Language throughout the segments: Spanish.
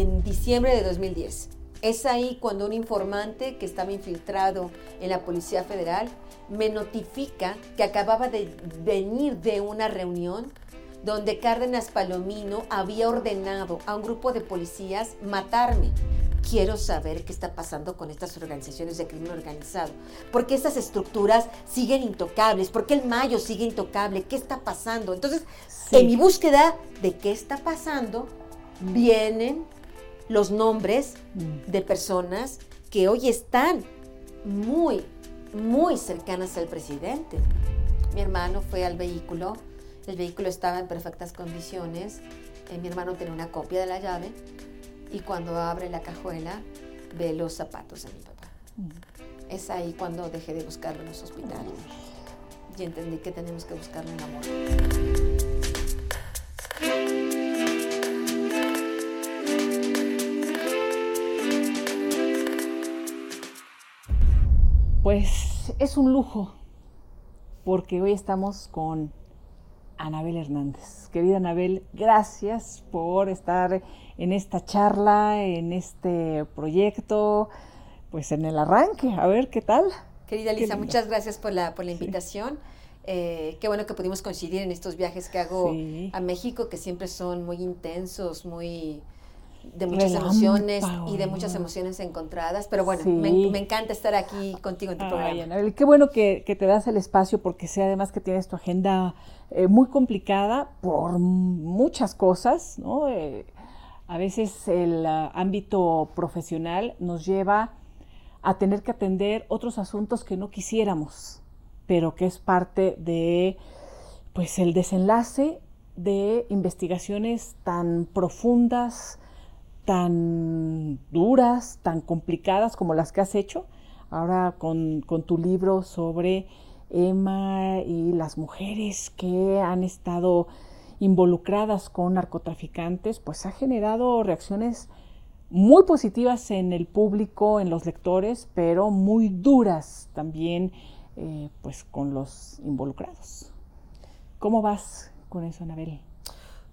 en diciembre de 2010. Es ahí cuando un informante que estaba infiltrado en la Policía Federal me notifica que acababa de venir de una reunión donde Cárdenas Palomino había ordenado a un grupo de policías matarme. Quiero saber qué está pasando con estas organizaciones de crimen organizado. ¿Por qué estas estructuras siguen intocables? ¿Por qué el Mayo sigue intocable? ¿Qué está pasando? Entonces, en mi búsqueda de qué está pasando, vienen los nombres Mm. de personas que hoy están muy, muy cercanas al presidente. Mi hermano fue al vehículo, el vehículo estaba en perfectas condiciones, eh, mi hermano tenía una copia de la llave y cuando abre la cajuela ve los zapatos de mi papá. Mm. Es ahí cuando dejé de buscarlo en los hospitales y entendí que tenemos que buscarlo en amor. Pues es un lujo, porque hoy estamos con Anabel Hernández. Querida Anabel, gracias por estar en esta charla, en este proyecto, pues en el arranque. A ver qué tal. Querida Lisa, muchas gracias por la, por la Sí. invitación. Eh, qué bueno que pudimos coincidir en estos viajes que hago Sí. a México, que siempre son muy intensos, muy de muchas Relámpago, emociones y de muchas emociones encontradas. Pero bueno, Sí. me, me encanta estar aquí contigo en tu Ay, programa. Anabel, qué bueno que, que te das el espacio porque sé además que tienes tu agenda eh, muy complicada por muchas cosas, ¿no? Eh, a veces el ah, ámbito profesional nos lleva a tener que atender otros asuntos que no quisiéramos, pero que es parte de pues el desenlace de investigaciones tan profundas, tan duras, tan complicadas como las que has hecho, ahora con, con tu libro sobre Emma y las mujeres que han estado involucradas con narcotraficantes, pues ha generado reacciones muy positivas en el público, en los lectores, pero muy duras también eh, pues con los involucrados. ¿Cómo vas con eso, Anabel?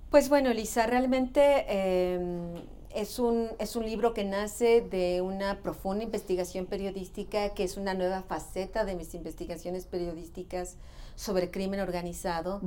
Pues bueno, Lisa, realmente eh, es, un, es un libro que nace de una profunda investigación periodística, que es una nueva faceta de mis investigaciones periodísticas sobre crimen organizado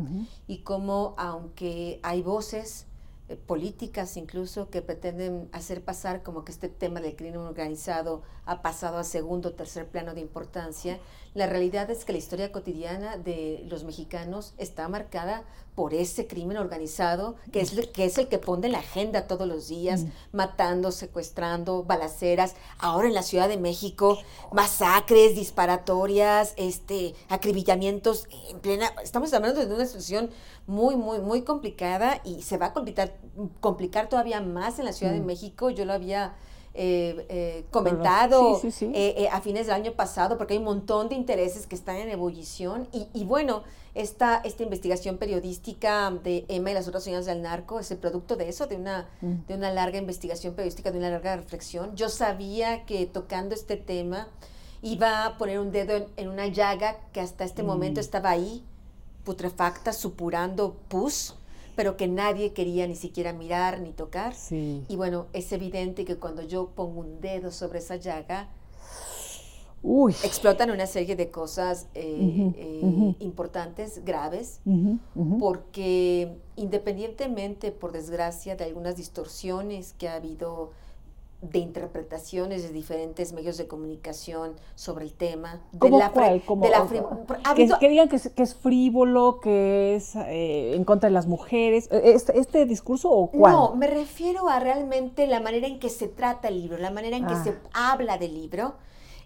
y cómo, aunque hay voces eh, políticas incluso que pretenden hacer pasar como que este tema del crimen organizado ha pasado a segundo o tercer plano de importancia, la realidad es que la historia cotidiana de los mexicanos está marcada por ese crimen organizado, que es, el- que es el que pone en la agenda todos los días, Mm. matando, secuestrando, balaceras, ahora en la Ciudad de México, masacres, disparatorias, este, acribillamientos en plena, estamos hablando de una situación muy, muy, muy complicada y se va a complicar, complicar todavía más en la Ciudad de Mm. México. Yo lo había eh, eh, comentado sí, sí, sí. eh, eh, a fines del año pasado porque hay un montón de intereses que están en ebullición y, y bueno, esta, esta investigación periodística de Emma y las otras señoras del narco es el producto de eso, de una, Mm. de una larga investigación periodística, de una larga reflexión. Yo sabía que tocando este tema iba a poner un dedo en, en una llaga que hasta este momento Mm. estaba ahí, putrefacta, supurando pus, pero que nadie quería ni siquiera mirar ni tocar. Sí. Y bueno, es evidente que cuando yo pongo un dedo sobre esa llaga, Uy. explotan una serie de cosas eh, eh, importantes, graves, porque independientemente, por desgracia, de algunas distorsiones que ha habido de interpretaciones de diferentes medios de comunicación sobre el tema, de ¿Cómo la, fre- cuál? ¿Cómo- de la por- ha que, digan que es, que es frívolo, que es eh, en contra de las mujeres. ¿Este, este discurso o cuál? No, me refiero a realmente la manera en que se trata el libro, la manera en que Ah. se habla del libro.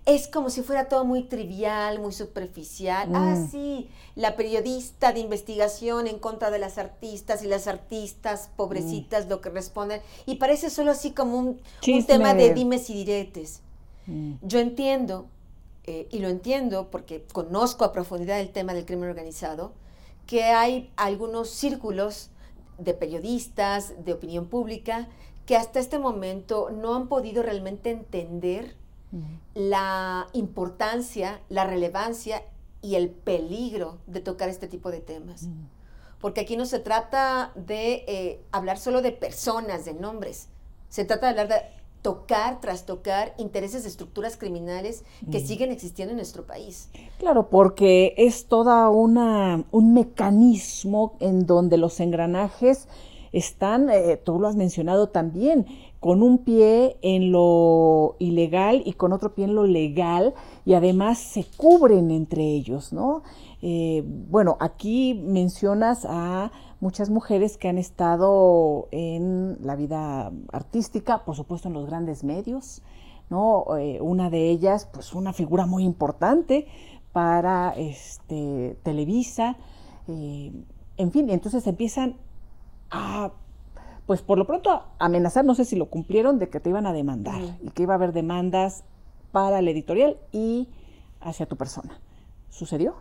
Es como si fuera todo muy trivial, muy superficial. Ah, Mm. sí, la periodista de investigación en contra de las artistas y las artistas pobrecitas lo que responden. Y parece solo así como un, tema de dimes y diretes. Mm. Yo entiendo, eh, y lo entiendo porque conozco a profundidad el tema del crimen organizado, que hay algunos círculos de periodistas, de opinión pública, que hasta este momento no han podido realmente entender La importancia, la relevancia y el peligro de tocar este tipo de temas. Porque aquí no se trata de eh, hablar solo de personas, de nombres. Se trata de hablar de tocar, trastocar intereses de estructuras criminales que Mm. siguen existiendo en nuestro país. Claro, porque es toda una un mecanismo en donde los engranajes están, eh, tú lo has mencionado también, con un pie en lo ilegal y con otro pie en lo legal y además se cubren entre ellos, ¿no? Eh, bueno, aquí mencionas a muchas mujeres que han estado en la vida artística, por supuesto en los grandes medios, ¿no? Eh, una de ellas, pues una figura muy importante para este, Televisa, eh, en fin, entonces empiezan a, pues por lo pronto amenazar, no sé si lo cumplieron, de que te iban a demandar y que iba a haber demandas para la editorial y hacia tu persona. ¿Sucedió?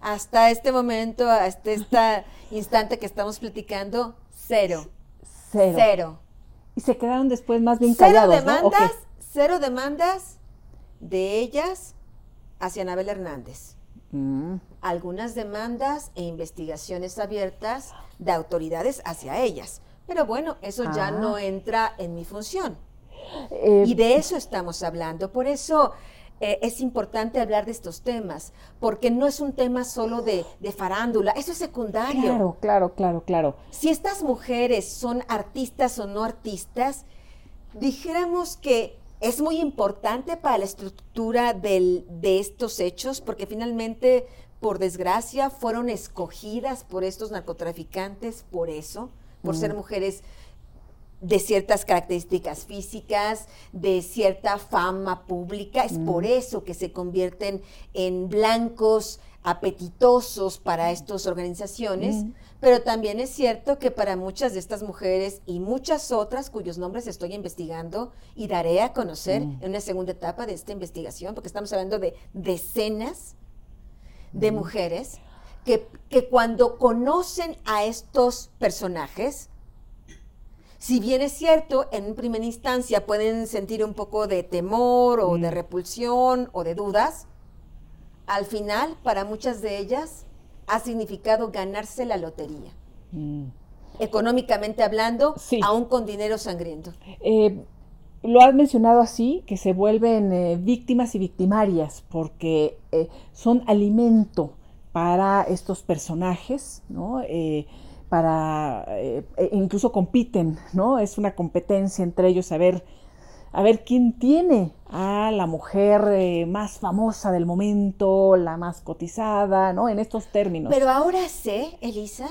Hasta este momento, hasta este instante que estamos platicando, cero. Cero. Cero. Y se quedaron después más bien Cero callados, ¿no? demandas, Ok. cero demandas de ellas hacia Anabel Hernández. Mm, Algunas demandas e investigaciones abiertas de autoridades hacia ellas. Pero bueno, eso ya Ah. no entra en mi función. eh, Y de eso estamos hablando. Por eso eh, es importante hablar de estos temas, porque no es un tema solo de, de farándula, eso es secundario. claro, claro, claro, claro. Si estas mujeres son artistas o no artistas, dijéramos que es muy importante para la estructura del- de estos hechos, porque finalmente, por desgracia, fueron escogidas por estos narcotraficantes por eso, por ser mujeres de ciertas características físicas, de cierta fama pública. Es por eso que se convierten en blancos apetitosos para estas organizaciones. Mm. Pero también es cierto que para muchas de estas mujeres y muchas otras cuyos nombres estoy investigando y daré a conocer Mm. en una segunda etapa de esta investigación, porque estamos hablando de decenas de mujeres que, que cuando conocen a estos personajes, si bien es cierto, en primera instancia pueden sentir un poco de temor o de Mm. repulsión o de dudas, al final, para muchas de ellas, ha significado ganarse la lotería. Mm. Económicamente hablando, Sí. aún con dinero sangriento. Eh, lo has mencionado así, que se vuelven eh, víctimas y victimarias, porque eh, son alimento para estos personajes, ¿no? Eh, para, eh, e incluso compiten, ¿no? Es una competencia entre ellos a ver, a ver quién tiene a la mujer eh, más famosa del momento, la más cotizada, ¿no? En estos términos. Pero ahora sé, Elisa,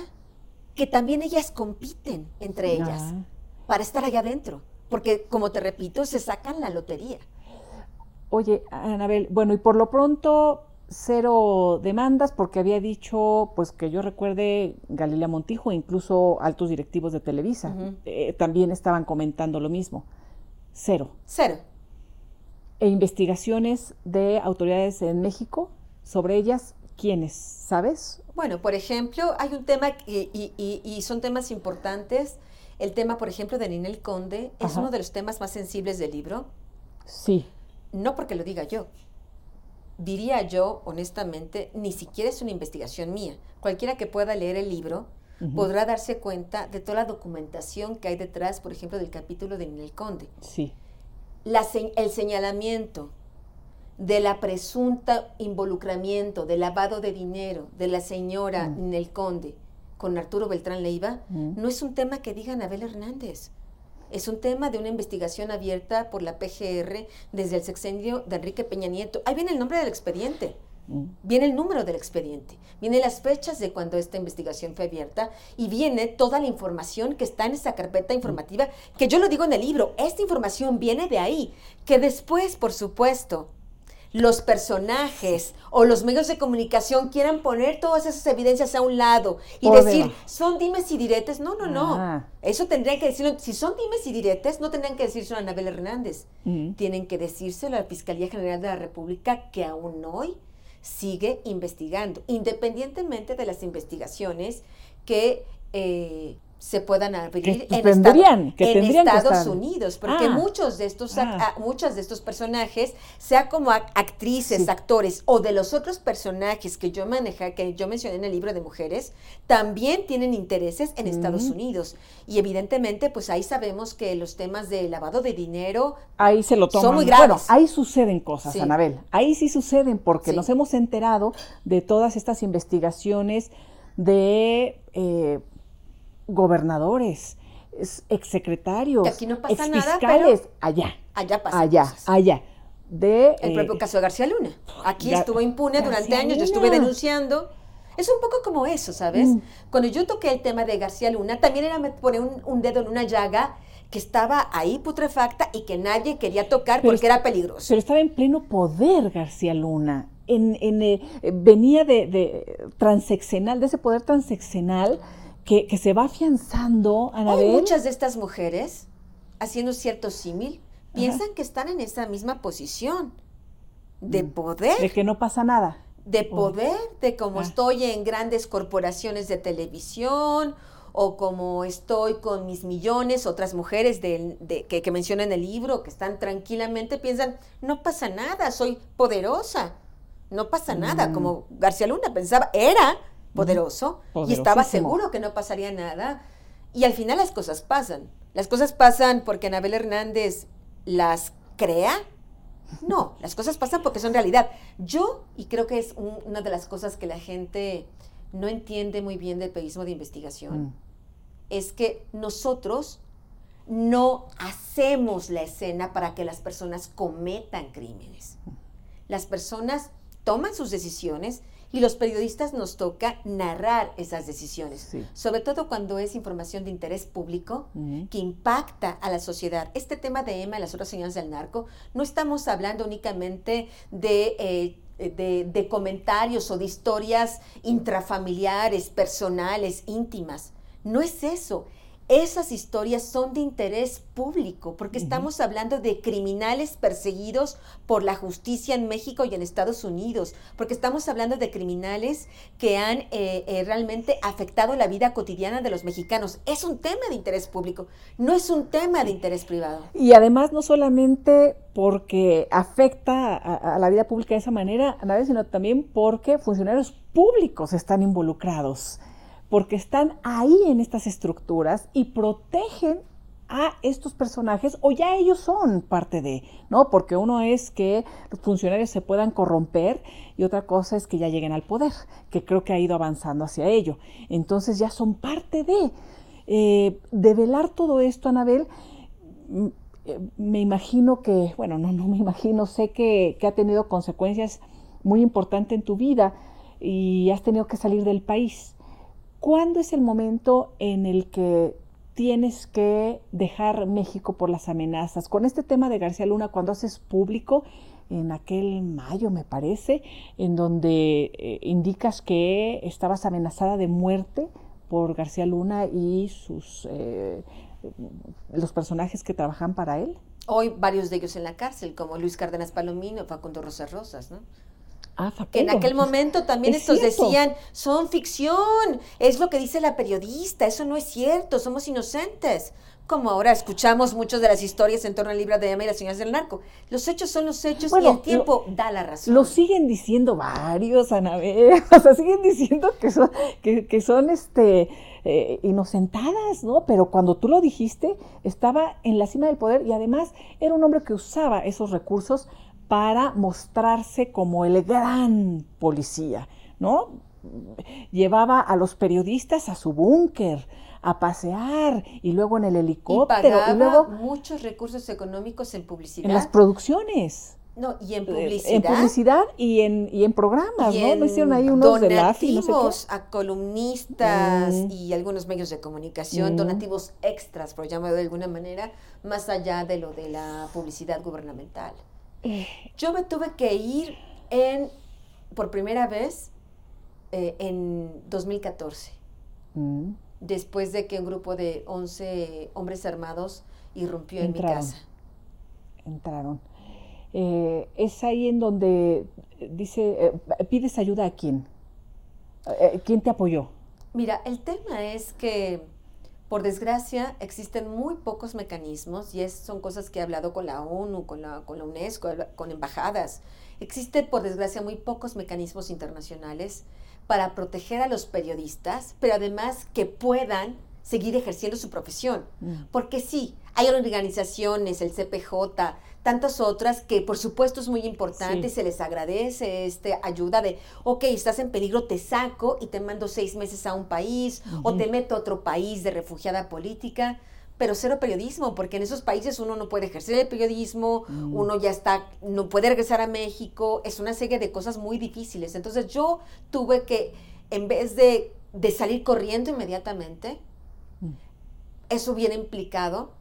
que también ellas compiten entre ellas Ah. para estar allá adentro. Porque, como te repito, se sacan la lotería. Oye, Anabel, bueno, y por lo pronto cero demandas porque había dicho, pues que yo recuerde Galilea Montijo, incluso altos directivos de Televisa, eh, también estaban comentando lo mismo. Cero. Cero. E investigaciones de autoridades en México sobre ellas, ¿quiénes? ¿Sabes? Bueno, por ejemplo, hay un tema, y, y- y son temas importantes. El tema, por ejemplo, de Ninel Conde es Ajá. uno de los temas más sensibles del libro. Sí. No porque lo diga yo. Diría yo, honestamente, ni siquiera es una investigación mía. Cualquiera que pueda leer el libro podrá darse cuenta de toda la documentación que hay detrás, por ejemplo, del capítulo de Ninel Conde. Sí. La el señalamiento de la presunta involucramiento, del lavado de dinero de la señora Mm. Ninel Conde con Arturo Beltrán Leiva, Mm. no es un tema que diga Anabel Hernández. Es un tema de una investigación abierta por la PGR desde el sexenio de Enrique Peña Nieto. Ahí viene el nombre del expediente, Mm. viene el número del expediente, vienen las fechas de cuando esta investigación fue abierta y viene toda la información que está en esa carpeta informativa, que yo lo digo en el libro, esta información viene de ahí, que después, por supuesto, los personajes o los medios de comunicación quieran poner todas esas evidencias a un lado y decir, son dimes y diretes. No, no, no. Ah. Eso tendrían que decirlo. Si son dimes y diretes, no tendrían que decirse a Anabel Hernández. Tienen que decírselo a la Fiscalía General de la República que aún hoy sigue investigando, independientemente de las investigaciones que eh, se puedan abrir en, tendrían, Estado- Estados. Unidos, porque Ah. muchos de estos Ah. a- muchas de estos personajes, sea como ac- actrices, Sí. actores o de los otros personajes que yo maneja, que yo mencioné en el libro de mujeres, también tienen intereses en Estados Ujú. Unidos y evidentemente, pues ahí sabemos que los temas de lavado de dinero Ahí se lo Son toman. muy Bueno, graves. ahí suceden cosas, Sí. Anabel. Ahí sí suceden porque Sí. nos hemos enterado de todas estas investigaciones de eh, gobernadores, es- exsecretarios, Que aquí no pasa nada, allá, allá pasan allá, cosas. allá. De, El eh, propio caso de García Luna. Aquí estuvo impune durante años, yo estuve denunciando. Es un poco como eso, ¿sabes? Mm. Cuando yo toqué el tema de García Luna, también era poner un, un dedo en una llaga que estaba ahí putrefacta y que nadie quería tocar Pero porque era peligroso. Pero estaba en pleno poder García Luna. En, en, eh, venía de, de transeccional, de ese poder transeccional que, que se va afianzando, Hoy Anabel. muchas de estas mujeres, haciendo cierto símil, piensan que están en esa misma posición de Mm. poder. de que no pasa nada. de poder, de como Ah. estoy en grandes corporaciones de televisión o como estoy con mis millones, otras mujeres de, que, que menciono en el libro, que están tranquilamente, piensan, no pasa nada, soy poderosa, no pasa nada, Mm. como García Luna pensaba, era poderoso y estaba seguro que no pasaría nada. Y al final las cosas pasan. Las cosas pasan porque Anabel Hernández las crea no, las cosas pasan porque son realidad. Yo, y creo que es un- una de las cosas que la gente no entiende muy bien del periodismo de investigación, Mm. es que nosotros no hacemos la escena para que las personas cometan crímenes. Las personas toman sus decisiones y los periodistas nos toca narrar esas decisiones, Sí. sobre todo cuando es información de interés público que impacta a la sociedad. Este tema de Emma y las otras señoras del narco, no estamos hablando únicamente de, eh, de, de comentarios o de historias intrafamiliares, personales, íntimas. No es eso. Esas historias son de interés público, porque estamos hablando de criminales perseguidos por la justicia en México y en Estados Unidos, porque estamos hablando de criminales que han eh, eh, realmente afectado la vida cotidiana de los mexicanos. Es un tema de interés público, no es un tema de interés privado. Y además no solamente porque afecta a, a la vida pública de esa manera, sino también porque funcionarios públicos están involucrados, porque están ahí en estas estructuras y protegen a estos personajes o ya ellos son parte de, ¿no? Porque uno es que los funcionarios se puedan corromper y otra cosa es que ya lleguen al poder, que creo que ha ido avanzando hacia ello. Entonces ya son parte de. Eh, develar todo esto, Anabel, mm, eh, me imagino que, bueno, no, no me imagino, sé que, que ha tenido consecuencias muy importantes en tu vida y has tenido que salir del país. ¿Cuándo es el momento en el que tienes que dejar México por las amenazas? Con este tema de García Luna, cuando haces público, en aquel mayo me parece, en donde eh, indicas que estabas amenazada de muerte por García Luna y sus eh, los personajes que trabajan para él. Hoy varios de ellos en la cárcel, como Luis Cárdenas Palomino, Facundo Rosas Rosas, ¿no? Ah, Que en aquel momento también Es estos cierto. decían, son ficción, es lo que dice la periodista, eso no es cierto, somos inocentes. Como ahora escuchamos muchas de las historias en torno al libro de Emma y las señoras del narco. Los hechos son los hechos Bueno, y el tiempo da la razón. Lo siguen diciendo varios, Anabel. O sea, siguen diciendo que son, que, que son este, eh, inocentadas, ¿no? Pero cuando tú lo dijiste, estaba en la cima del poder y además era un hombre que usaba esos recursos para mostrarse como el gran policía, ¿no? Llevaba a los periodistas a su búnker, a pasear y luego en el y helicóptero pagaba y luego muchos recursos económicos en publicidad. en las producciones. no, y en Eh, publicidad. En publicidad y en, y en programas, y ¿no? en No hicieron ahí unos de LAFI, no sé donativos a columnistas Mm. y algunos medios de comunicación, Mm. donativos extras, por llamarlo de alguna manera, más allá de lo de la publicidad gubernamental. Yo me tuve que ir en, por primera vez eh, en 2014, Mm. después de que un grupo de 11 hombres armados irrumpió en mi Entraron. casa. entraron. Eh, es ahí en donde eh, dice, eh, pides ayuda a quién. ¿Quién te apoyó? Mira, el tema es que Por desgracia, existen muy pocos mecanismos, y es, son cosas que he hablado con la ONU, con la, con la UNESCO, con embajadas. Existen, por desgracia, muy pocos mecanismos internacionales para proteger a los periodistas, pero además que puedan seguir ejerciendo su profesión. Mm. Porque sí, hay organizaciones, el CPJ, tantas otras que por supuesto es muy importante, se les agradece este ayuda de, ok, estás en peligro, te saco y te mando seis meses a un país o te meto a otro país de refugiada política pero cero periodismo, porque en esos países uno no puede ejercer el periodismo, mm. uno ya está, no puede regresar a México, es una serie de cosas muy difíciles. Entonces yo tuve que, en vez de, de salir corriendo inmediatamente, mm. eso hubiera implicado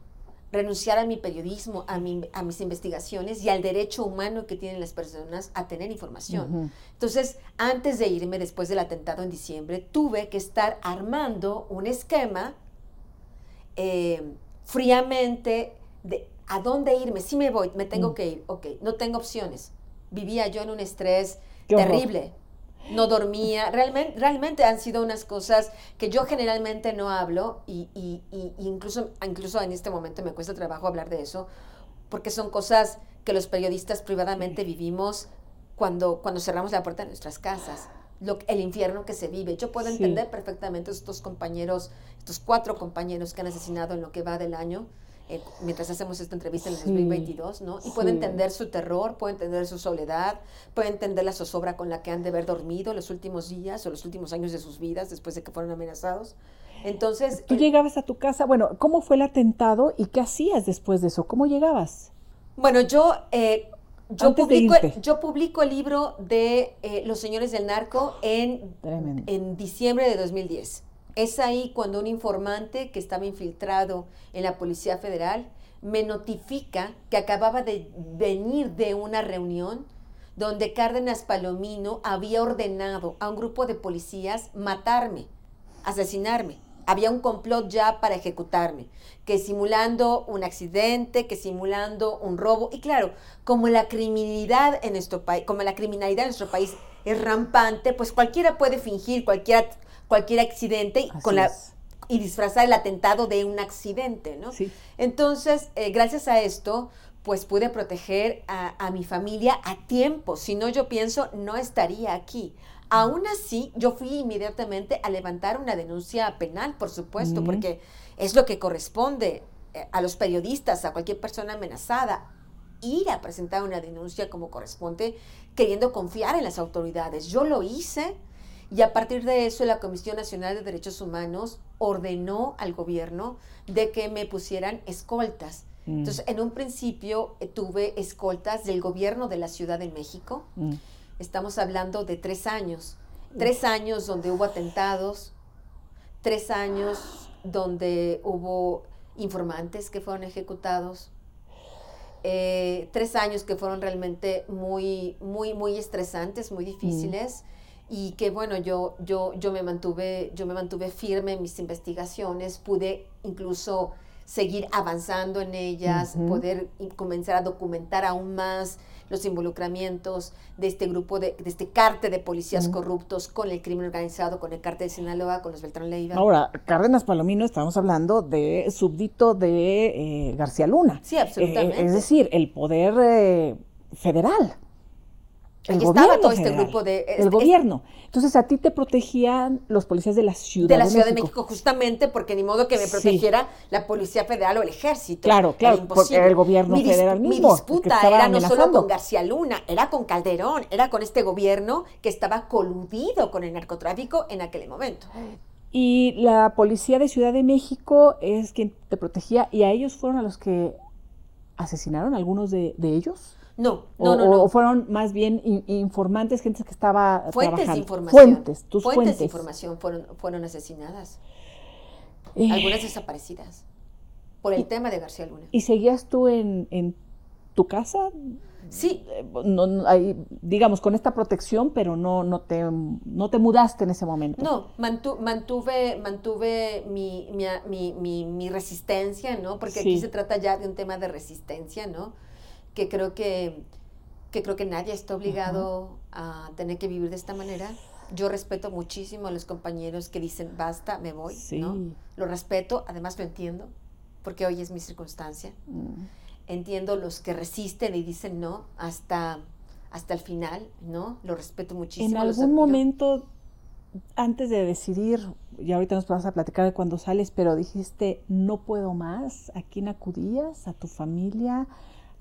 renunciar a mi periodismo, a, mi, a mis investigaciones y al derecho humano que tienen las personas a tener información. Entonces, antes de irme, después del atentado en diciembre, tuve que estar armando un esquema eh, fríamente de a dónde irme, si me voy, me tengo mm. que ir, ok, no tengo opciones. Vivía yo en un estrés terrible no dormía. Realmente, realmente han sido unas cosas que yo generalmente no hablo y, incluso, incluso en este momento me cuesta trabajo hablar de eso, porque son cosas que los periodistas privadamente vivimos cuando, cuando cerramos la puerta de nuestras casas. Lo, el infierno que se vive. Yo puedo entender perfectamente estos compañeros, estos cuatro compañeros que han asesinado en lo que va del año, eh, mientras hacemos esta entrevista en el 2022, ¿no? Y puede entender su terror, puede entender su soledad, puede entender la zozobra con la que han de haber dormido los últimos días o los últimos años de sus vidas después de que fueron amenazados. Entonces... Tú llegabas a tu casa, bueno, ¿cómo fue el atentado y qué hacías después de eso? ¿Cómo llegabas? Bueno, yo... Eh, yo publico, yo publico, el libro de eh, Los Señores del Narco en, en diciembre de 2010. Es ahí cuando un informante que estaba infiltrado en la Policía Federal me notifica que acababa de venir de una reunión donde Cárdenas Palomino había ordenado a un grupo de policías matarme, asesinarme. Había un complot ya para ejecutarme, que simulando un accidente, que simulando un robo. Y claro, como la criminalidad en nuestro país, como la criminalidad en nuestro país es rampante, pues cualquiera puede fingir, cualquiera cualquier accidente y, con la, y disfrazar el atentado de un accidente, ¿no? Entonces, eh, gracias a esto, pues pude proteger a, mi familia a tiempo. Si no, yo pienso, no estaría aquí. Aún así, yo fui inmediatamente a levantar una denuncia penal, por supuesto, porque es lo que corresponde eh, a los periodistas, a cualquier persona amenazada, ir a presentar una denuncia como corresponde, queriendo confiar en las autoridades. Yo lo hice, y a partir de eso, la Comisión Nacional de Derechos Humanos ordenó al gobierno de que me pusieran escoltas. Mm. Entonces, en un principio eh, tuve escoltas del gobierno de la Ciudad de México. Mm. Estamos hablando de tres años. Tres años donde hubo atentados, tres años donde hubo informantes que fueron ejecutados, eh, tres años que fueron realmente muy, muy, muy estresantes, muy difíciles. Mm y que bueno, yo, yo, yo, me mantuve, yo me mantuve firme en mis investigaciones, pude incluso seguir avanzando en ellas, poder comenzar a documentar aún más los involucramientos de este grupo, de, de este cártel de policías corruptos con el crimen organizado, con el cártel de Sinaloa, con los Beltrán Leiva. Ahora, Cárdenas Palomino, estamos hablando de súbdito de eh, García Luna. Sí, absolutamente. Eh, es decir, el poder eh, federal el estaba todo este grupo de... el gobierno. Entonces a ti te protegían los policías de la Ciudad de la Ciudad de México, justamente porque ni modo que me protegiera la Policía Federal o el Ejército. Claro, claro, porque el gobierno federal mismo. Mi disputa era no solo con García Luna, era con Calderón, era con este gobierno que estaba coludido con el narcotráfico en aquel momento. Y la Policía de Ciudad de México es quien te protegía y a ellos fueron a los que asesinaron algunos de ellos. No, no, no, O fueron más bien informantes, gente que estaba fuentes de información. Fuentes, tus fuentes. Fuentes de información fueron, fueron asesinadas. Eh. Algunas desaparecidas. Por el tema de García Luna. ¿Y seguías tú en, en tu casa? Sí. Eh, no, digamos, con esta protección, pero no, no, te, no te mudaste en ese momento. No, mantuve, mantuve mi, mi, mi, mi, resistencia, ¿no? Porque aquí se trata ya de un tema de resistencia, ¿no? que creo que, que creo que nadie está obligado a tener que vivir de esta manera. Yo respeto muchísimo a los compañeros que dicen, basta, me voy, Sí. ¿no? Lo respeto, además lo entiendo, porque hoy es mi circunstancia. Mm. Entiendo los que resisten y dicen no hasta, hasta el final, ¿no? Lo respeto muchísimo. En algún momento, antes de decidir, y ahorita nos vas a platicar de cuando sales, pero dijiste, no puedo más, ¿a quién acudías? ¿A tu familia?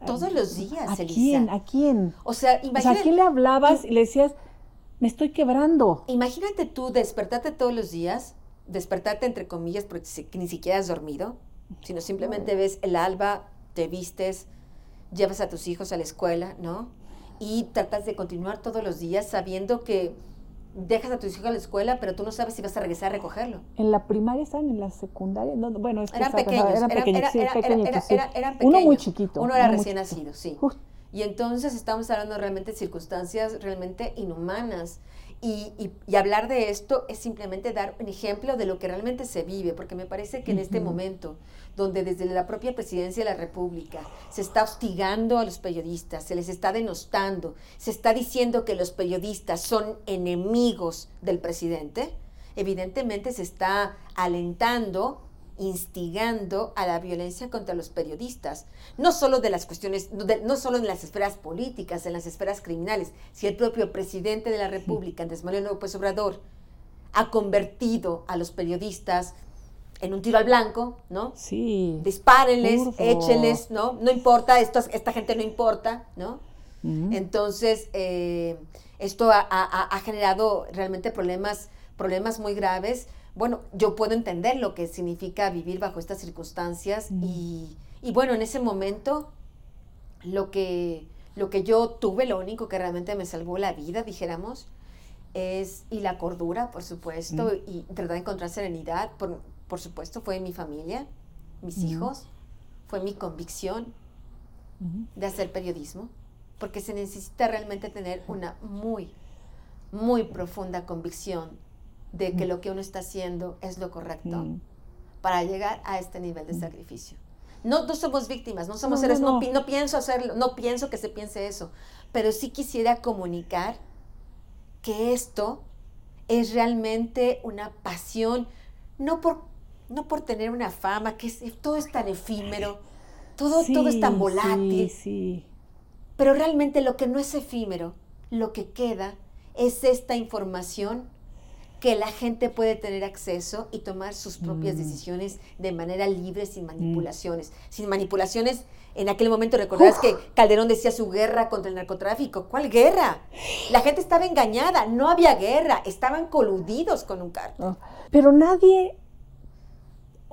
Todos los días, ¿A Elisa. quién? ¿A quién? O sea, O sea, imagínate, ¿a quién le hablabas y le decías, me estoy quebrando? imagínate tú despertarte todos los días, despertarte entre comillas porque ni siquiera has dormido, sino simplemente ves el alba, te vistes, llevas a tus hijos a la escuela, ¿no? Y tratas de continuar todos los días sabiendo que dejas a tus hijos a la escuela, pero tú no sabes si vas a regresar a recogerlo. ¿En la primaria estaban? ¿En la secundaria? No, no, bueno, es que Eran pequeños, eran, pequeños, era- era- era- sí. Uno muy chiquito. Uno era recién nacido, sí. Uf, Y entonces estamos hablando realmente de circunstancias realmente inhumanas. Y, y- y hablar de esto es simplemente dar un ejemplo de lo que realmente se vive, porque me parece que en este momento, donde desde la propia presidencia de la República se está hostigando a los periodistas, se les está denostando, se está diciendo que los periodistas son enemigos del presidente, evidentemente se está alentando instigando a la violencia contra los periodistas, no solo de las cuestiones, no, de- no solo en las esferas políticas, en las esferas criminales, si el propio presidente de la República, Andrés Manuel López Obrador, ha convertido a los periodistas en un tiro al blanco, ¿no? sí. Dispárenles, échenles, ¿no? No importa, esto, esta gente no importa, ¿no? Ujú. Entonces, eh, esto ha, ha- ha generado realmente problemas, problemas muy graves. Bueno, yo puedo entender lo que significa vivir bajo estas circunstancias Mm. y, y bueno, en ese momento lo que, lo que yo tuve, lo único que realmente me salvó la vida, dijéramos, es, y la cordura, por supuesto, y tratar de encontrar serenidad, por, por supuesto, fue mi familia, mis hijos, fue mi convicción, de hacer periodismo, porque se necesita realmente tener una muy, muy profunda convicción de que lo que uno está haciendo es lo correcto para llegar a este nivel de sacrificio. No, no somos víctimas, no somos No, seres, no, no, no. pi- no pienso hacerlo, no pienso que se piense eso, pero sí quisiera comunicar que esto es realmente una pasión, no por, no por tener una fama, que es- todo es tan efímero, todo, todo es tan Sí, volátil. Sí, sí. Pero realmente lo que no es efímero, lo que queda es esta información que la gente puede tener acceso y tomar sus propias Mm. decisiones de manera libre, sin manipulaciones. Sin manipulaciones, en aquel momento recordarás Uf. que Calderón decía su guerra contra el narcotráfico. ¿Cuál guerra? La gente estaba engañada, no había guerra, estaban coludidos con un cártel. ¿no? Pero nadie,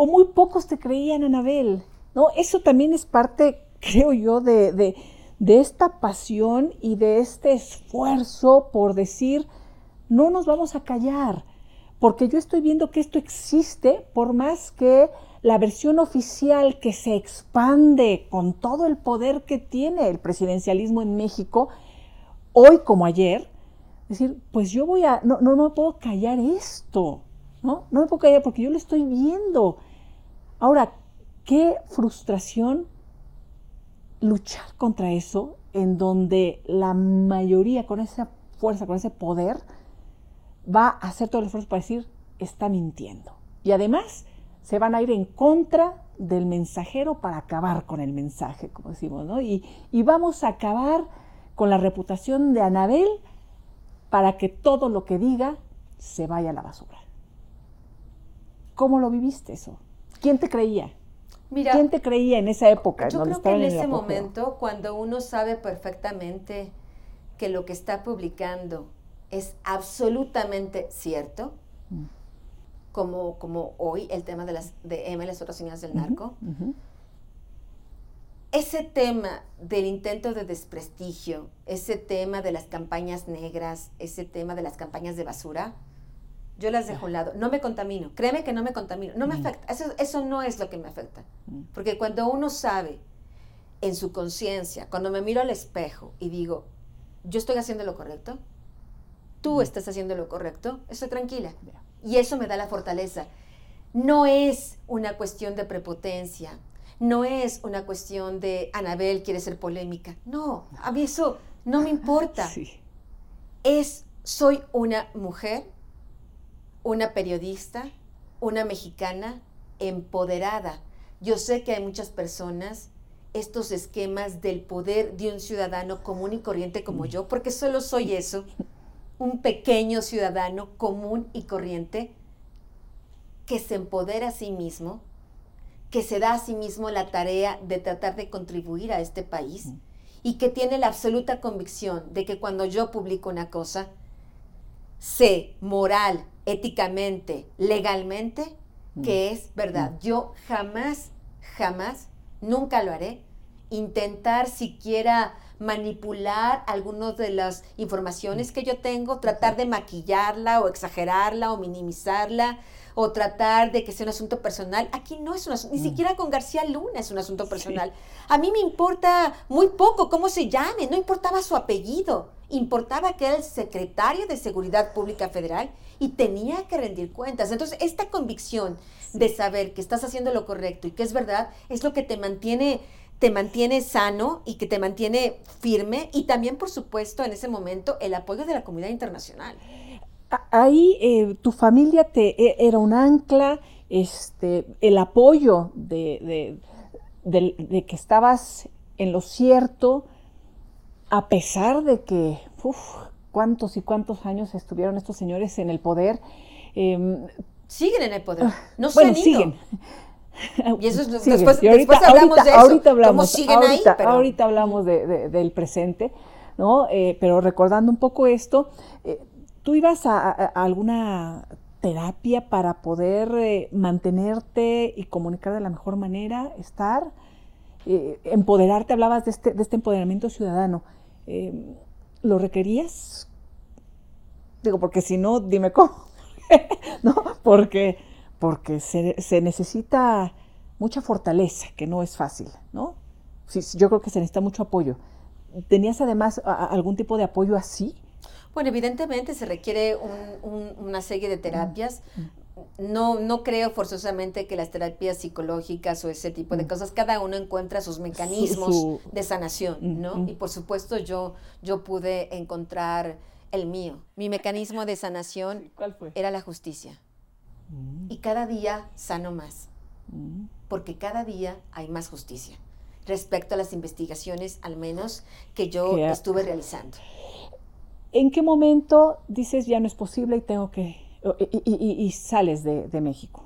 muy pocos te creían, Anabel. ¿no? Eso también es parte, creo yo, de, de- de esta pasión y de este esfuerzo por decir, no nos vamos a callar, porque yo estoy viendo que esto existe, por más que la versión oficial que se expande con todo el poder que tiene el presidencialismo en México, hoy como ayer, decir, pues yo voy a, no, no, no me puedo callar esto, ¿no? No me puedo callar porque yo lo estoy viendo. Ahora, qué frustración luchar contra eso en donde la mayoría con esa fuerza, con ese poder, va a hacer todo el esfuerzo para decir, está mintiendo. Y además se van a ir en contra del mensajero para acabar con el mensaje, como decimos, ¿no? Y, y vamos a acabar con la reputación de Anabel para que todo lo que diga se vaya a la basura. ¿Cómo lo viviste eso? ¿Quién te creía? Mira, ¿Quién te creía en esa época? Yo creo que en ese momento, cuando uno sabe perfectamente que lo que está publicando es absolutamente cierto, Mm. como, como hoy el tema de las de Emma y las otras señoras del narco, ese tema del intento de desprestigio, ese tema de las campañas negras, ese tema de las campañas de basura, yo las dejo a un lado. No me contamino. Créeme que no me contamino. No me Mm. afecta. Eso, eso no es lo que me afecta. Mm. Porque cuando uno sabe en su conciencia, cuando me miro al espejo y digo, yo estoy haciendo lo correcto, tú estás haciendo lo correcto, estoy tranquila. Y eso me da la fortaleza. No es una cuestión de prepotencia, no es una cuestión de Anabel quiere ser polémica. No, a mí eso no me importa. Sí. Es soy una mujer, una periodista, una mexicana empoderada. Yo sé que hay muchas personas estos esquemas del poder de un ciudadano común y corriente como yo, porque solo soy eso, un pequeño ciudadano común y corriente que se empodera a sí mismo, que se da a sí mismo la tarea de tratar de contribuir a este país y que tiene la absoluta convicción de que cuando yo publico una cosa, sé moral, éticamente, legalmente, que es verdad. Yo jamás, jamás, nunca lo haré, intentar siquiera manipular algunas de las informaciones que yo tengo, tratar de maquillarla o exagerarla o minimizarla o tratar de que sea un asunto personal. Aquí no es un asunto, ni mm. siquiera con García Luna es un asunto personal. A mí me importa muy poco cómo se llame, no importaba su apellido, importaba que era el secretario de Seguridad Pública Federal y tenía que rendir cuentas. Entonces, esta convicción de saber que estás haciendo lo correcto y que es verdad, es lo que te mantiene te mantiene sano y que te mantiene firme y también, por supuesto, en ese momento, el apoyo de la comunidad internacional. Ahí eh, tu familia te e, era un ancla, este, el apoyo de, de, que estabas en lo cierto, a pesar de que, cuántos y cuántos años estuvieron estos señores en el poder. Em, siguen en el poder, ah, no se han siguen. Y eso es, después, hablamos de eso. Ahorita hablamos, ahorita, hablamos del presente, ¿no? Eh, pero recordando un poco esto, eh, ¿tú ibas a, alguna terapia para poder eh, mantenerte y comunicar de la mejor manera, estar, empoderarte? Hablabas de este, de este empoderamiento ciudadano. ¿Lo requerías? Digo, porque si no, dime cómo. ¿No? Porque porque se, necesita mucha fortaleza, que no es fácil, ¿no? Sí, yo creo que se necesita mucho apoyo. ¿Tenías además algún tipo de apoyo así? Bueno, evidentemente se requiere una serie de terapias. No, no creo forzosamente que las terapias psicológicas o ese tipo de cosas, cada uno encuentra sus mecanismos de sanación, ¿no? Y por supuesto yo, yo pude encontrar el mío. Mi mecanismo de sanación era la justicia. Mm. Y cada día sano más, mm. porque cada día hay más justicia respecto a las investigaciones, al menos que yo estuve realizando. ¿En qué momento dices ya no es posible y tengo que y, sales de, de, México?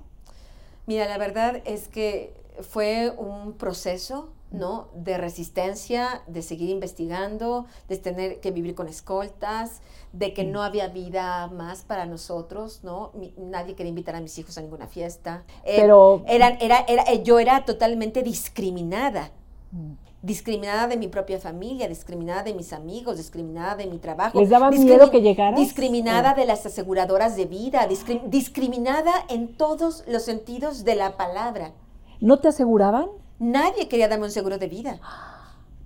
Mira, la verdad es que fue un proceso ¿no? De resistencia, de seguir investigando, de tener que vivir con escoltas, de que no había vida más para nosotros, ¿no? nadie quería invitar a mis hijos a ninguna fiesta. Eh, Pero... era, era, eh, yo era totalmente discriminada. Discriminada de mi propia familia, discriminada de mis amigos, discriminada de mi trabajo. ¿Les daba miedo que llegaras? Discriminada de las aseguradoras de vida, discriminada en todos los sentidos de la palabra. ¿No te aseguraban? Nadie quería darme un seguro de vida.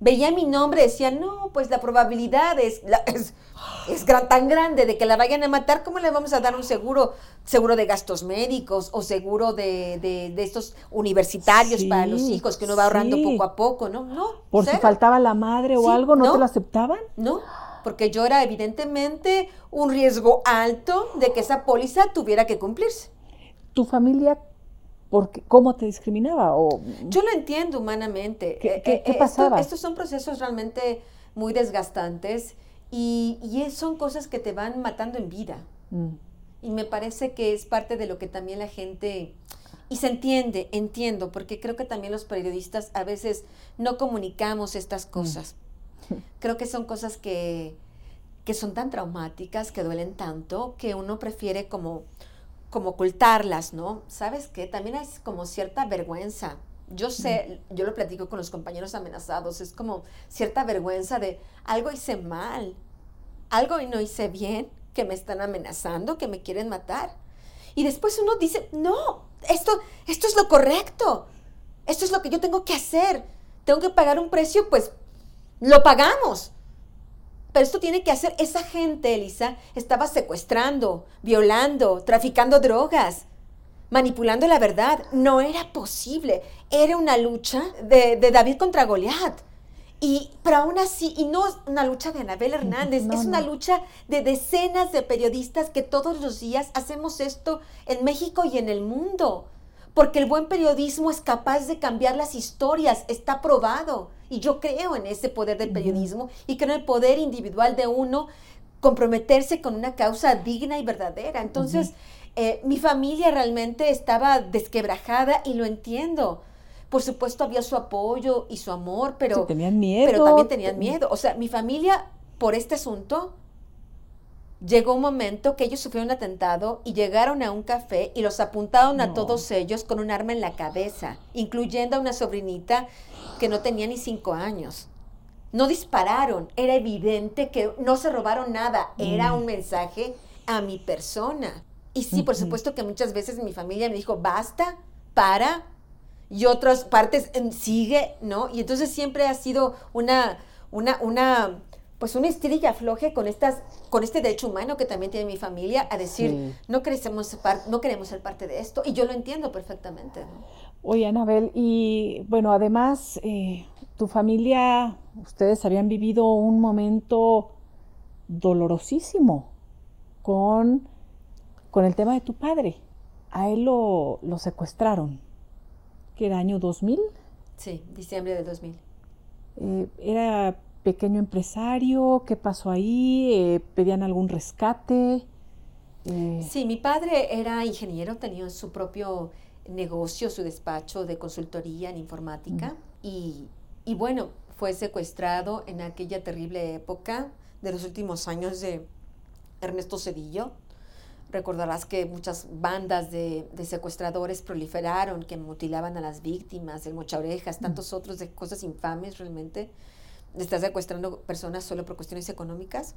Veía mi nombre, decía, no, pues la probabilidad es, es, tan grande de que la vayan a matar, ¿cómo le vamos a dar un seguro? Seguro de gastos médicos o seguro de, estos universitarios para los hijos que uno va ahorrando poco a poco, ¿no? No. Por si faltaba la madre o algo, ¿no, te lo aceptaban? No, porque yo era evidentemente un riesgo alto de que esa póliza tuviera que cumplirse. ¿Tu familia porque, ¿Cómo te discriminaba? O, Yo lo entiendo humanamente. ¿Qué, eh, eh, pasaba? estos son procesos realmente muy desgastantes y, son cosas que te van matando en vida. Mm. Y me parece que es parte de lo que también la gente... Y se entiende, entiendo, porque creo que también los periodistas a veces no comunicamos estas mm. cosas. Creo que son cosas que, que son tan traumáticas, que duelen tanto, que uno prefiere como como ocultarlas, ¿no? ¿Sabes qué? También hay como cierta vergüenza. Yo sé, yo lo platico con los compañeros amenazados, es como cierta vergüenza de algo hice mal, algo no hice bien, que me están amenazando, que me quieren matar. Y después uno dice, no, esto, esto es lo correcto, esto es lo que yo tengo que hacer, tengo que pagar un precio, pues lo pagamos. Pero esto tiene que hacer esa gente, Elisa, estaba secuestrando, violando, traficando drogas, manipulando la verdad. No era posible. Era una lucha de, David contra Goliat. Y, pero aún así, y no es una lucha de Anabel Hernández, es una lucha de decenas de periodistas que todos los días hacemos esto en México y en el mundo. Porque el buen periodismo es capaz de cambiar las historias, está probado. Y yo creo en ese poder del periodismo y creo en el poder individual de uno comprometerse con una causa digna y verdadera. Entonces, eh, mi familia realmente estaba desquebrajada y lo entiendo por supuesto había su apoyo y su amor, pero, tenían miedo. pero también tenían miedo. O sea, mi familia, por este asunto, llegó un momento que ellos sufrieron un atentado y llegaron a un café y los apuntaron a todos ellos con un arma en la cabeza, incluyendo a una sobrinita que no tenía ni cinco años. No dispararon, era evidente que no se robaron nada, era mm. un mensaje a mi persona. Y sí, por supuesto que muchas veces mi familia me dijo, basta, para, y otras partes sigue, ¿no? Y entonces siempre ha sido una, una, una, pues una estrella floje con estas, con este derecho humano que también tiene mi familia a decir, no queremos ser no queremos ser parte de esto, y yo lo entiendo perfectamente. Oye, Anabel, y bueno, además, eh, tu familia, ustedes habían vivido un momento dolorosísimo con, con el tema de tu padre. A él lo, lo secuestraron que era año 2000. Sí, diciembre de 2000. Eh, era pequeño empresario, ¿qué pasó ahí? Eh, ¿Pedían algún rescate? Eh, sí, mi padre era ingeniero, tenía su propio negocio, su despacho de consultoría en informática y, y bueno, fue secuestrado en aquella terrible época de los últimos años de Ernesto Cedillo. Recordarás que muchas bandas de, secuestradores proliferaron, que mutilaban a las víctimas, el mocha orejas, mm. tantos otros de cosas infames realmente. Estás secuestrando personas solo por cuestiones económicas.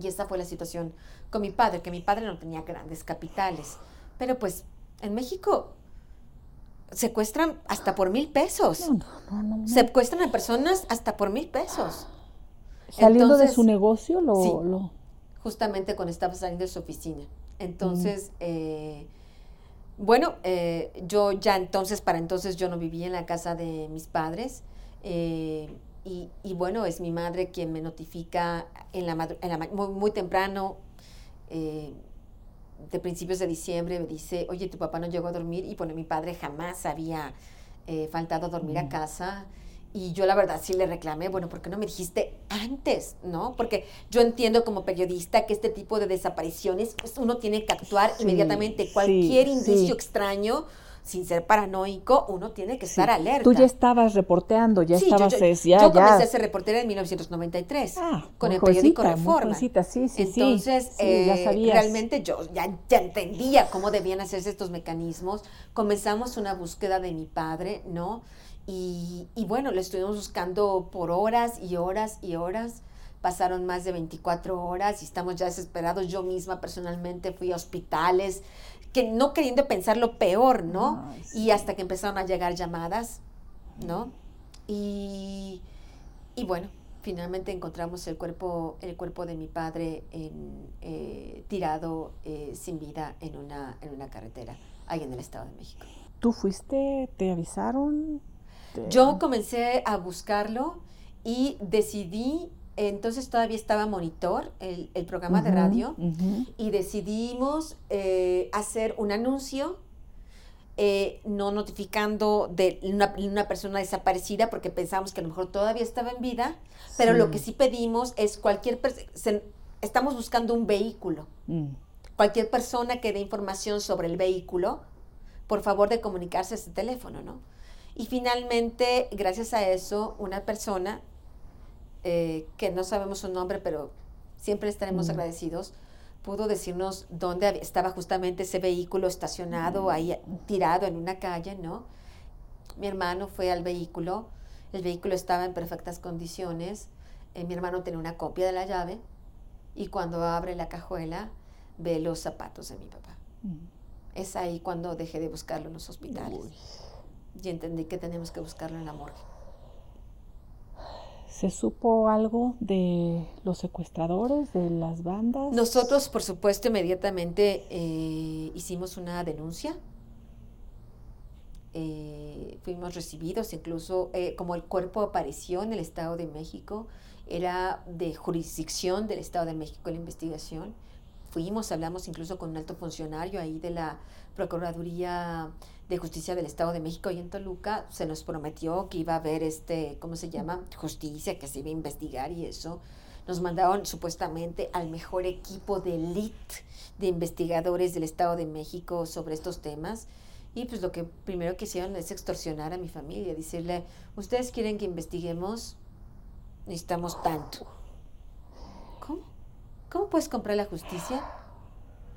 Y esa fue la situación con mi padre, que mi padre no tenía grandes capitales. Pero pues en México secuestran hasta por mil pesos. secuestran a personas hasta por mil pesos. Saliendo de su negocio lo justamente cuando estaba saliendo de su oficina. Entonces, eh, bueno, eh, yo ya entonces, para entonces yo no vivía en la casa de mis padres. Eh, y, bueno, es mi madre quien me notifica en la, muy, muy, temprano, de principios de diciembre, me dice, oye, tu papá no llegó a dormir. Y bueno, mi padre jamás había faltado a dormir a casa. Y yo la verdad sí le reclamé, bueno, ¿por qué no me dijiste antes? ¿No? Porque yo entiendo como periodista que este tipo de desapariciones, pues uno tiene que actuar inmediatamente. Cualquier indicio extraño, sin ser paranoico, uno tiene que estar alerta. Tú ya estabas reporteando, ya estabas... Yo, yo, yo comencé a ser reportera en 1993 ah, con el periódico Reforma. sí, sí, Entonces, eh, realmente yo ya, ya entendía cómo debían hacerse estos mecanismos. Comenzamos una búsqueda de mi padre, ¿no? Y, bueno, lo estuvimos buscando por horas y horas y horas. Pasaron más de 24 horas y estamos ya desesperados. Yo misma personalmente fui a hospitales, que no queriendo pensar lo peor, ¿no? Y hasta que empezaron a llegar llamadas, ¿no? Y, y bueno, finalmente encontramos el cuerpo, el cuerpo de mi padre en, eh, tirado eh, sin vida en una, en una carretera, ahí en el Estado de México. ¿Tú fuiste, te avisaron? Yo comencé a buscarlo y decidí, entonces todavía estaba Monitor, el, programa de radio, y decidimos eh, hacer un anuncio. Eh, no notificando de una, persona desaparecida porque pensamos que a lo mejor todavía estaba en vida, pero lo que sí pedimos es cualquier persona, estamos buscando un vehículo. Mm. Cualquier persona que dé información sobre el vehículo, por favor de comunicarse a ese teléfono, ¿no? Y finalmente, gracias a eso, una persona, eh, que no sabemos su nombre, pero siempre estaremos mm. agradecidos, pudo decirnos dónde estaba justamente ese vehículo estacionado mm. ahí tirado en una calle, ¿no? Mi hermano fue al vehículo, el vehículo estaba en perfectas condiciones, eh, mi hermano tenía una copia de la llave y cuando abre la cajuela ve los zapatos de mi papá. Mm. Es ahí cuando dejé de buscarlo en los hospitales y entendí que teníamos que buscarlo en la morgue. ¿Se supo algo de los secuestradores, de las bandas? Nosotros, por supuesto, inmediatamente eh, hicimos una denuncia. Eh, fuimos recibidos, incluso eh, como el cuerpo apareció en el Estado de México, era de jurisdicción del Estado de México la investigación. Fuimos, hablamos incluso con un alto funcionario ahí de la Procuraduría de Justicia del Estado de México y en Toluca. Se nos prometió que iba a haber este, ¿cómo se llama? Justicia, que se iba a investigar y eso. Nos mandaron supuestamente al mejor equipo de elite de investigadores del Estado de México sobre estos temas. Y pues lo que primero que hicieron es extorsionar a mi familia, decirle, ustedes quieren que investiguemos, necesitamos tanto. ¿Cómo? ¿Cómo puedes comprar la justicia?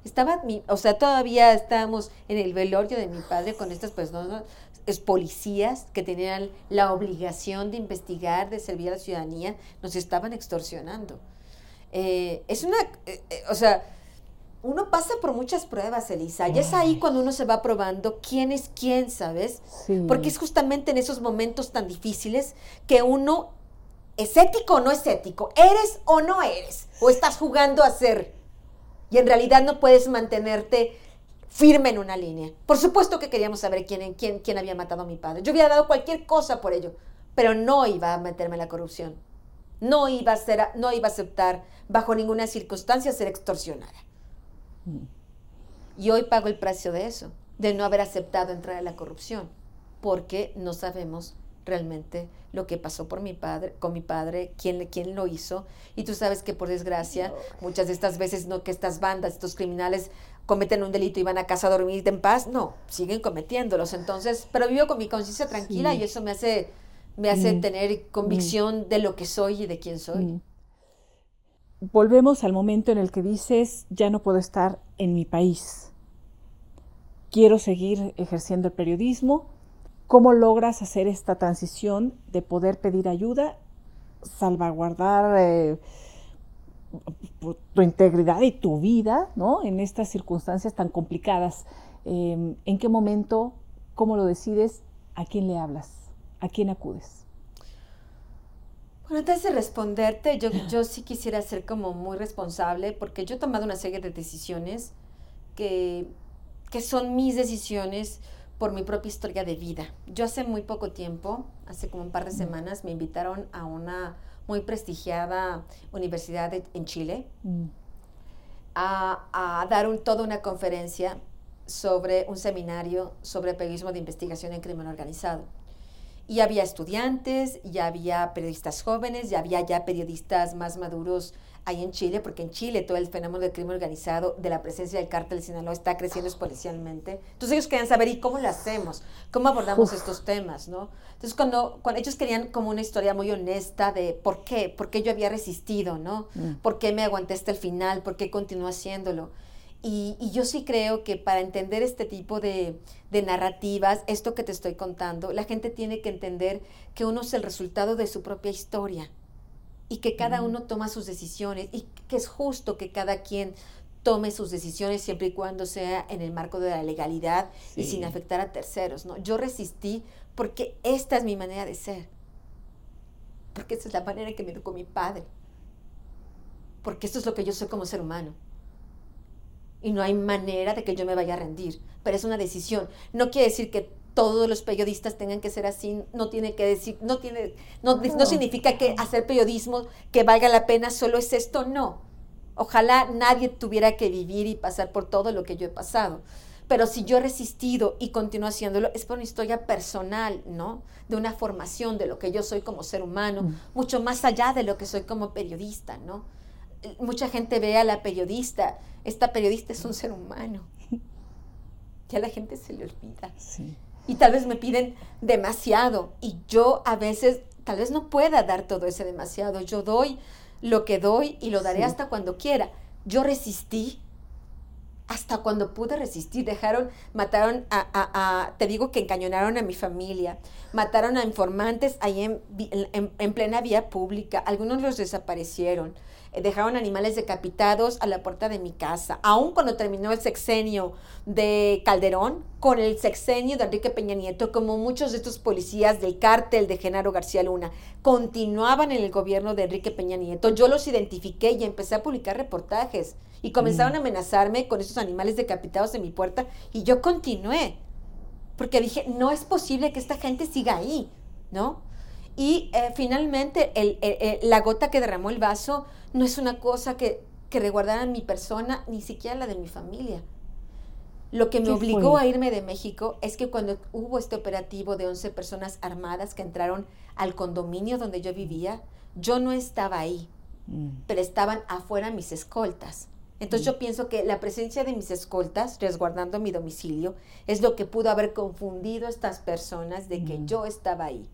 Estaba, mi, o sea, todavía estábamos en el velorio de mi padre con estas personas, es policías que tenían la obligación de investigar, de servir a la ciudadanía, nos estaban extorsionando. Eh, es una, eh, eh, o sea, uno pasa por muchas pruebas, Elisa, y es ahí cuando uno se va probando quién es quién, ¿sabes? Porque es justamente en esos momentos tan difíciles que uno es ético o no es ético, eres o no eres, o estás jugando a ser. Y en realidad no puedes mantenerte firme en una línea. Por supuesto que queríamos saber quién, quién, quién había matado a mi padre. Yo hubiera dado cualquier cosa por ello, pero no iba a meterme en la corrupción. No iba a, ser, no iba a aceptar bajo ninguna circunstancia ser extorsionada. Mm. Y hoy pago el precio de eso, de no haber aceptado entrar en la corrupción, porque no sabemos realmente lo que pasó por mi padre, con mi padre, quién, quién lo hizo. Y tú sabes que por desgracia, muchas de estas veces no que estas bandas, estos criminales cometen un delito y van a casa a dormir en paz, no, siguen cometiéndolos. Entonces, pero vivo con mi conciencia tranquila y eso me hace, me hace mm. tener convicción mm. de lo que soy y de quién soy. Mm. Volvemos al momento en el que dices, ya no puedo estar en mi país. Quiero seguir ejerciendo el periodismo, ¿Cómo logras hacer esta transición de poder pedir ayuda, salvaguardar eh, tu integridad y tu vida ¿no? en estas circunstancias tan complicadas? Em, ¿En qué momento, cómo lo decides, a quién le hablas, a quién acudes? Bueno, antes de responderte, yo, yo sí quisiera ser como muy responsable porque yo he tomado una serie de decisiones que, que son mis decisiones por mi propia historia de vida. Yo hace muy poco tiempo, hace como un par de semanas, me invitaron a una muy prestigiada universidad en Chile mm. a, dar un, toda una conferencia sobre un seminario sobre periodismo de investigación en crimen organizado. Y había estudiantes, y había periodistas jóvenes, y había ya periodistas más maduros ahí en Chile, porque en Chile todo el fenómeno del crimen organizado, de la presencia del cártel de Sinaloa está creciendo exponencialmente. Entonces ellos querían saber, ¿y cómo lo hacemos? ¿Cómo abordamos estos temas? ¿no? Entonces cuando, cuando ellos querían como una historia muy honesta de por qué, por qué yo había resistido, ¿no? Mm. ¿Por qué me aguanté hasta el final? ¿Por qué continúo haciéndolo? Y, y, yo sí creo que para entender este tipo de, de, narrativas, esto que te estoy contando, la gente tiene que entender que uno es el resultado de su propia historia y que cada uno toma sus decisiones y que es justo que cada quien tome sus decisiones siempre y cuando sea en el marco de la legalidad y sin afectar a terceros, ¿no? Yo resistí porque esta es mi manera de ser. Porque esta es la manera que me educó mi padre. Porque esto es lo que yo soy como ser humano. Y no hay manera de que yo me vaya a rendir, pero es una decisión. No quiere decir que todos los periodistas tengan que ser así, no tiene que decir, no tiene, no, no significa que hacer periodismo que valga la pena solo es esto, no. Ojalá nadie tuviera que vivir y pasar por todo lo que yo he pasado. Pero si yo he resistido y continúo haciéndolo, es por una historia personal, ¿no? De una formación de lo que yo soy como ser humano, mm. mucho más allá de lo que soy como periodista, ¿no? Mucha gente ve a la periodista, esta periodista es un ser humano. Ya la gente se le olvida. Sí y tal vez me piden demasiado y yo a veces tal vez no pueda dar todo ese demasiado. Yo doy lo que doy y lo daré hasta cuando quiera. Yo resistí hasta cuando pude resistir. Dejaron, mataron a, te digo que encañonaron a mi familia, mataron a informantes ahí en, en plena vía pública, algunos los desaparecieron. Eh, dejaron animales decapitados a la puerta de mi casa. Aún cuando terminó el sexenio de Calderón, con el sexenio de Enrique Peña Nieto, como muchos de estos policías del cártel de Genaro García Luna continuaban en el gobierno de Enrique Peña Nieto, yo los identifiqué y empecé a publicar reportajes. Y comenzaron mm. a amenazarme con esos animales decapitados en mi puerta y yo continué porque dije, no es posible que esta gente siga ahí, ¿no? Y eh, finalmente la gota que derramó el vaso no es una cosa que, que resguardara mi persona, ni siquiera la de mi familia. Lo que me obligó a irme de México es que cuando hubo este operativo de 11 personas armadas que entraron al condominio donde yo vivía, yo no estaba ahí, mm. pero estaban afuera mis escoltas. Entonces yo pienso que la presencia de mis escoltas resguardando mi domicilio es lo que pudo haber confundido a estas personas de que yo estaba ahí.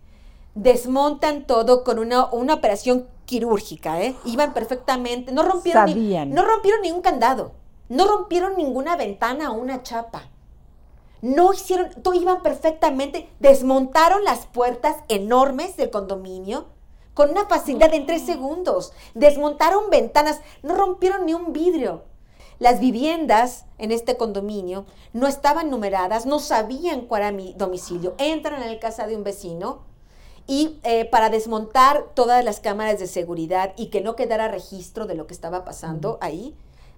Desmontan todo con una, una operación quirúrgica, ¿eh? Iban perfectamente, no rompieron, ni, no rompieron ningún candado, no rompieron ninguna ventana o una chapa. No hicieron, todo iban perfectamente, desmontaron las puertas enormes del condominio, con una facilidad en tres segundos. Desmontaron ventanas, no rompieron ni un vidrio. Las viviendas en este condominio no estaban numeradas, no sabían cuál era mi domicilio. Entran en la casa de un vecino y eh, para desmontar todas las cámaras de seguridad y que no quedara registro de lo que estaba pasando ahí,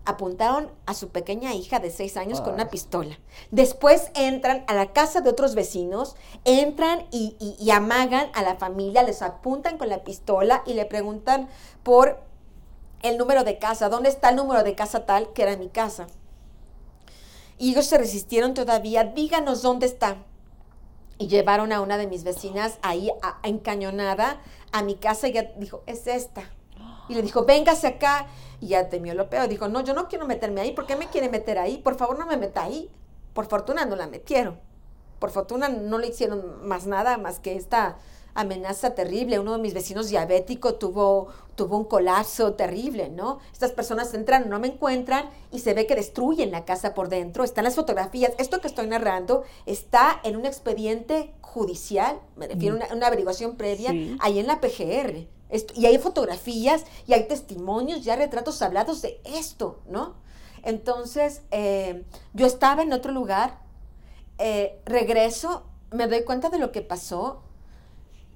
apuntaron a su pequeña hija de seis años con una pistola. Después entran a la casa de otros vecinos, entran y, amagan a la familia, les apuntan con la pistola y le preguntan por el número de casa, ¿dónde está el número de casa tal que era mi casa? Y ellos se resistieron todavía, díganos dónde está. Y llevaron a una de mis vecinas ahí encañonada a mi casa y ella dijo, es esta. Y le dijo, véngase acá. Y ya temió lo peor. Dijo, no, yo no quiero meterme ahí. ¿Por qué me quiere meter ahí? Por favor, no me meta ahí. Por fortuna no la metieron. Por fortuna no le hicieron más nada más que esta amenaza terrible. Uno de mis vecinos diabético tuvo, tuvo un colapso terrible, ¿no? Estas personas entran, no me encuentran y se ve que destruyen la casa por dentro. Están las fotografías. Esto que estoy narrando está en un expediente judicial, me refiero a una, averiguación previa, ahí en la PGR y hay fotografías y hay testimonios, ya retratos hablados de esto, ¿no? Entonces, eh, yo estaba en otro lugar, eh, regreso, me doy cuenta de lo que pasó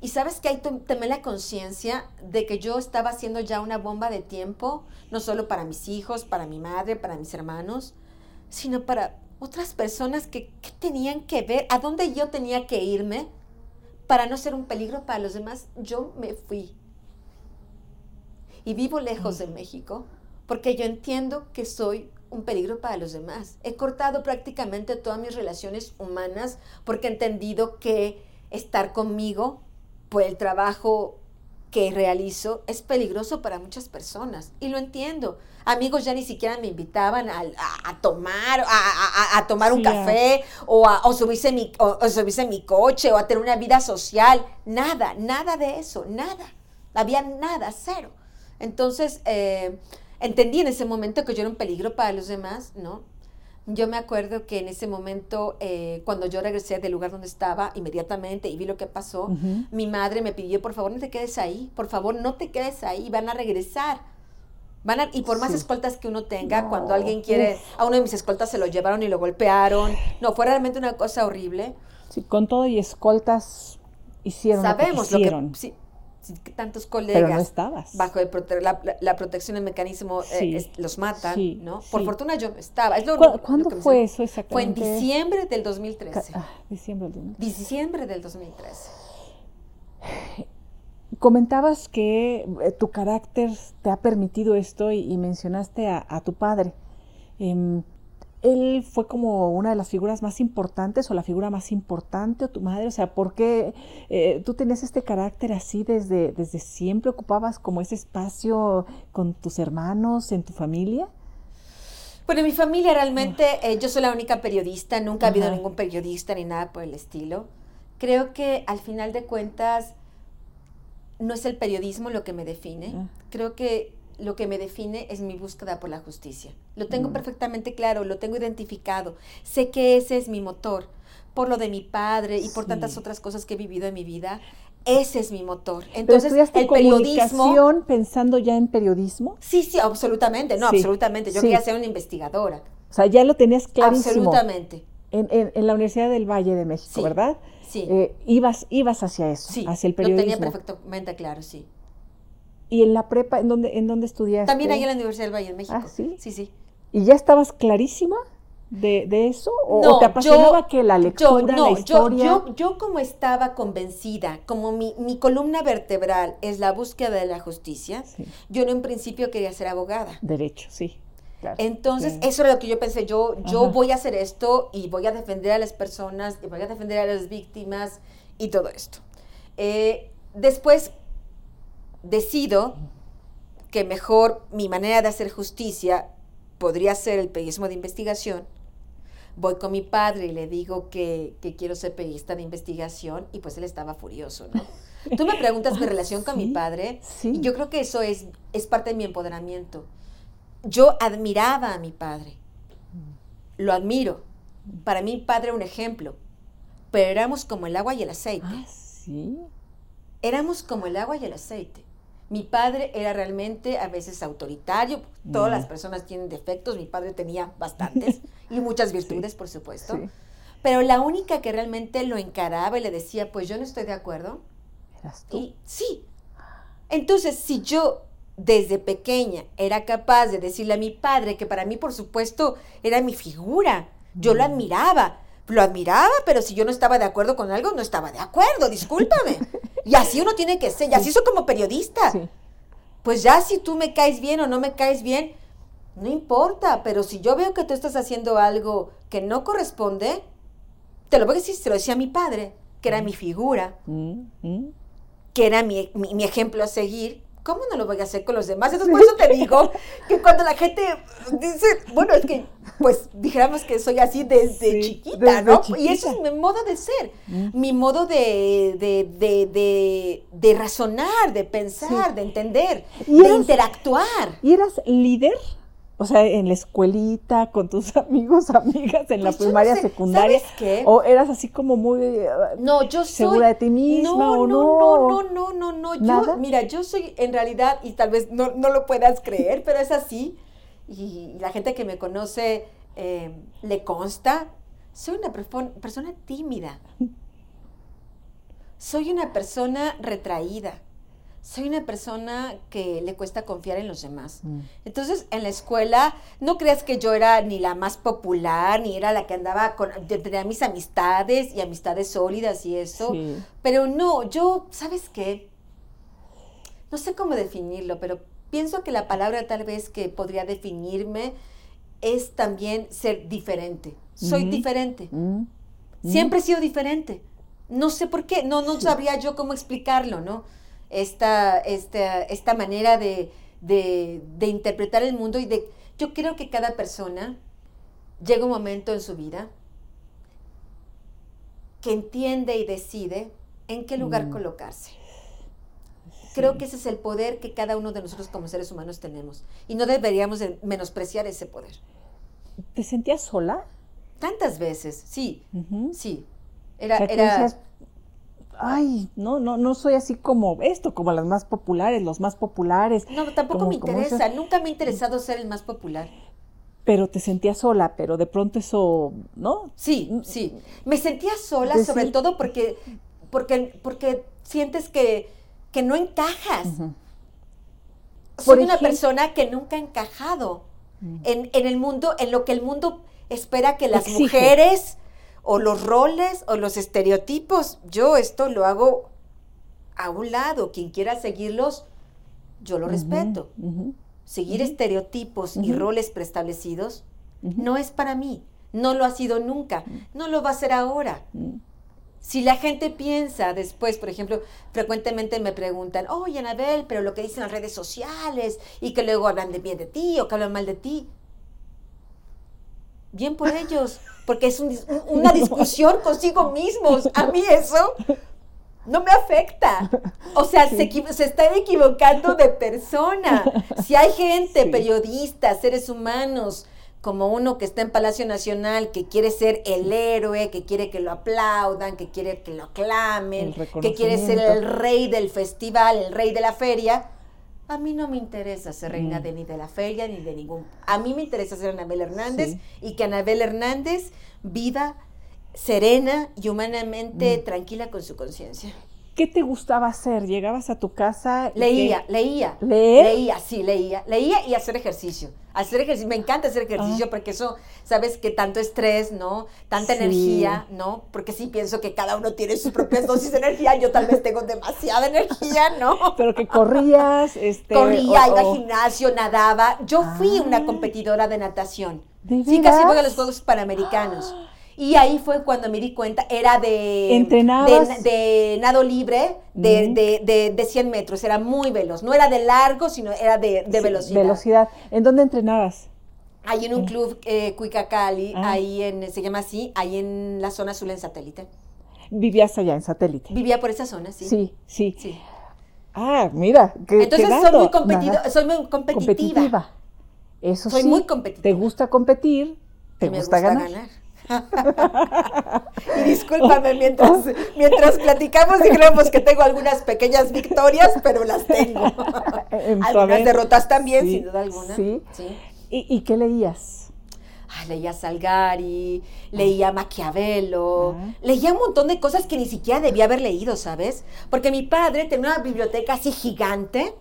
y sabes que ahí tomé la conciencia de que yo estaba haciendo ya una bomba de tiempo, no solo para mis hijos, para mi madre, para mis hermanos, sino para otras personas que, que tenían que ver, a dónde yo tenía que irme para no ser un peligro para los demás. Yo me fui y vivo lejos de México porque yo entiendo que soy un peligro para los demás. He cortado prácticamente todas mis relaciones humanas porque he entendido que estar conmigo por el trabajo que realizo es peligroso para muchas personas. Y lo entiendo. Amigos ya ni siquiera me invitaban a, tomar, a, tomar un café o a o subirse, mi, o subirse en mi coche o a tener una vida social. Nada, nada de eso, nada. Había nada, cero. Entonces, eh, entendí en ese momento que yo era un peligro para los demás, ¿no? Yo me acuerdo que en ese momento, eh, cuando yo regresé del lugar donde estaba, inmediatamente y vi lo que pasó, mi madre me pidió, por favor, no te quedes ahí, por favor, no te quedes ahí, van a regresar. Van a, y por más escoltas que uno tenga, cuando alguien quiere, a uno de mis escoltas se lo llevaron y lo golpearon. No, fue realmente una cosa horrible. Sí, con todo y escoltas hicieron Sabemos lo que, hicieron. sí, tantos colegas Pero no estabas. bajo la, protección del mecanismo eh, los matan, ¿no? Por fortuna yo no estaba. ¿Cuándo fue eso exactamente? Fue en diciembre del 2013. Ah, diciembre del 2013. Diciembre del 2013. Comentabas que eh, tu carácter te ha permitido esto y, mencionaste a, tu padre. Em, él fue como una de las figuras más importantes o la figura más importante o tu madre? O sea, ¿por qué eh, tú tenías este carácter así desde, desde siempre? ¿Ocupabas como ese espacio con tus hermanos, en tu familia? Bueno, en mi familia realmente eh, yo soy la única periodista, nunca ha habido ningún periodista ni nada por el estilo. Creo que al final de cuentas no es el periodismo lo que me define. Ah. Creo que lo que me define es mi búsqueda por la justicia. Lo tengo mm. perfectamente claro, lo tengo identificado. Sé que ese es mi motor. Por lo de mi padre y por tantas otras cosas que he vivido en mi vida, ese es mi motor. Entonces, el periodismo. pensando ya en periodismo? Sí, sí, absolutamente. No, absolutamente. Yo quería ser una investigadora. O sea, ya lo tenías clarísimo. Absolutamente. En, en, la Universidad del Valle de México, ¿verdad? Sí. Eh, ibas, ibas hacia eso, hacia el periodismo. Lo tenía perfectamente claro, sí. ¿Y en la prepa, en dónde, en dónde estudiaste? También ahí en la Universidad del Valle de México. Ah, sí. Sí, sí. ¿Y ya estabas clarísima? de, de eso? ¿O, te apasionaba que la lectura, no, la historia? Yo, yo, como estaba convencida, como mi, mi, columna vertebral es la búsqueda de la justicia, yo en un principio quería ser abogada. Derecho, sí. Entonces, eso era lo que yo pensé, yo, yo voy a hacer esto y voy a defender a las personas y voy a defender a las víctimas y todo esto. Eh, después decido que mejor mi manera de hacer justicia podría ser el periodismo de investigación. Voy con mi padre y le digo que, quiero ser periodista de investigación y pues él estaba furioso, ¿no? Tú me preguntas mi relación con mi padre y yo creo que eso es, es parte de mi empoderamiento. Yo admiraba a mi padre, lo admiro. Para mí mi padre era un ejemplo, pero éramos como el agua y el aceite. Ah, sí. Éramos como el agua y el aceite. Mi padre era realmente a veces autoritario, todas las personas tienen defectos, mi padre tenía bastantes y muchas virtudes, por supuesto. Pero la única que realmente lo encaraba y le decía, pues yo no estoy de acuerdo. ¿Eras tú? Y sí. Entonces, si yo desde pequeña era capaz de decirle a mi padre, que para mí, por supuesto, era mi figura, yo lo admiraba, lo admiraba, pero si yo no estaba de acuerdo con algo, no estaba de acuerdo, discúlpame. Y así uno tiene que ser, y así soy como periodista. Pues ya si tú me caes bien o no me caes bien, no importa, pero si yo veo que tú estás haciendo algo que no corresponde, te lo voy a decir, se lo decía a mi padre, que era mi figura, Mm, mm. que era mi, mi- mi ejemplo a seguir. ¿Cómo no lo voy a hacer con los demás? Entonces, por eso te digo que cuando la gente dice, bueno, es que, pues, dijéramos que soy así desde Sí, chiquita, desde ¿no? Y eso es mi modo de ser, Mm. mi modo de, de, de, de, de razonar, de pensar, Sí. de entender, ¿Y de eras- interactuar. ¿Y eras líder? O sea, en la escuelita, con tus amigos, amigas, en la Pues no primaria, sé, secundaria. ¿sabes qué? ¿O eras así como muy... eh, No, yo soy. ¿Segura de ti misma no, o no? no? No, no, no, no, Yo, mira, yo soy en realidad, y tal vez no, no lo puedas creer, pero es así. Y, la gente que me conoce eh, le consta. Soy una persona tímida. Soy una persona retraída. Soy una persona que le cuesta confiar en los demás. Mm. Entonces, en la escuela, no creas que yo era ni la más popular, ni era la que andaba con, yo tenía mis amistades y amistades sólidas y eso. Sí. Pero no, yo, ¿sabes qué? No sé cómo definirlo, pero pienso que la palabra tal vez que podría definirme es también ser diferente. Soy Ujú. diferente. Mm. Siempre he sido diferente. No sé por qué, no, no sabría yo cómo explicarlo, ¿no? Esta, esta, esta manera de, de, de interpretar el mundo y de... Yo creo que cada persona llega un momento en su vida que entiende y decide en qué lugar Mm. colocarse. Creo que ese es el poder que cada uno de nosotros como seres humanos tenemos. Y no deberíamos de menospreciar ese poder. ¿Te sentías sola? Tantas veces, sí, sí. Era, era, decías, ay, no, no, no soy así como esto, como las más populares, los más populares. No, tampoco como- me interesa. Nunca me ha interesado ser el más popular. Pero te sentías sola, pero de pronto eso, ¿no? Sí, sí. Me sentía sola, Decir- sobre todo porque, porque, porque sientes que, que no encajas. Soy Por una ejemplo- persona que nunca ha encajado Mm. en, en el mundo, en lo que el mundo espera que las Exige. mujeres o los roles o los estereotipos. Yo esto lo hago a un lado. Quien quiera seguirlos, yo lo respeto. Seguir estereotipos y roles preestablecidos no es para mí. No lo ha sido nunca. No lo va a ser ahora. Si la gente piensa después, por ejemplo, frecuentemente me preguntan, oye, Anabel, pero lo que dicen las redes sociales y que luego hablan de bien de ti o que hablan mal de ti. Bien por ellos, porque es un una discusión consigo mismos. A mí eso no me afecta. O sea, se, se están equivocando de persona. Si hay gente, Sí. periodistas, seres humanos, como uno que está en Palacio Nacional, que quiere ser el héroe, que quiere que lo aplaudan, que quiere que lo aclamen, que quiere ser el rey del festival, el rey de la feria. A mí no me interesa ser reina Mm. de ni de la feria ni de ningún. A mí me interesa ser Anabel Hernández Sí. y que Anabel Hernández viva serena y humanamente Mm. tranquila con su conciencia. ¿Qué ¿qué te gustaba hacer? ¿Llegabas a tu casa? y Leía, leía. ¿Leer? Leía, sí, leía. Leía y hacer ejercicio. Hacer ejercicio, me encanta hacer ejercicio Ah. porque eso, sabes que tanto estrés, ¿no? Tanta Sí. energía, ¿no? Porque sí pienso que cada uno tiene sus propias dosis de energía. Yo tal vez tengo demasiada energía, ¿no? Pero que corrías, este... Corría, iba al gimnasio, nadaba. Yo fui Ah. una competidora de natación. ¿De Sí, casi voy a los Juegos Panamericanos. Y ahí fue cuando me di cuenta, era de, ¿Entrenabas? de, de nado libre de, Mm. de, de, de 100 metros, era muy veloz, no era de largo, sino era de, Sí, velocidad. Velocidad. ¿En dónde entrenabas? Ahí en un club, eh, Cuicacali, Ah. ahí en, se llama así, ahí en la zona azul en satélite. Vivías allá en satélite. Vivía por esa zona, sí. Sí, sí. Sí. Ah, mira. Entonces soy muy, competido, soy muy competitiva. Eso Soy sí. muy competitiva. Te gusta competir, te me gusta, ganar. y discúlpame, mientras, mientras platicamos, dijéramos que tengo algunas pequeñas victorias, pero las tengo. Algunas derrotas también, Sí, sin duda alguna. sí. sí. ¿Y, y qué leías? Ay, leía Salgari, leía Maquiavelo, Ah. leía un montón de cosas que ni siquiera debía haber leído, ¿sabes? Porque mi padre tenía una biblioteca así gigante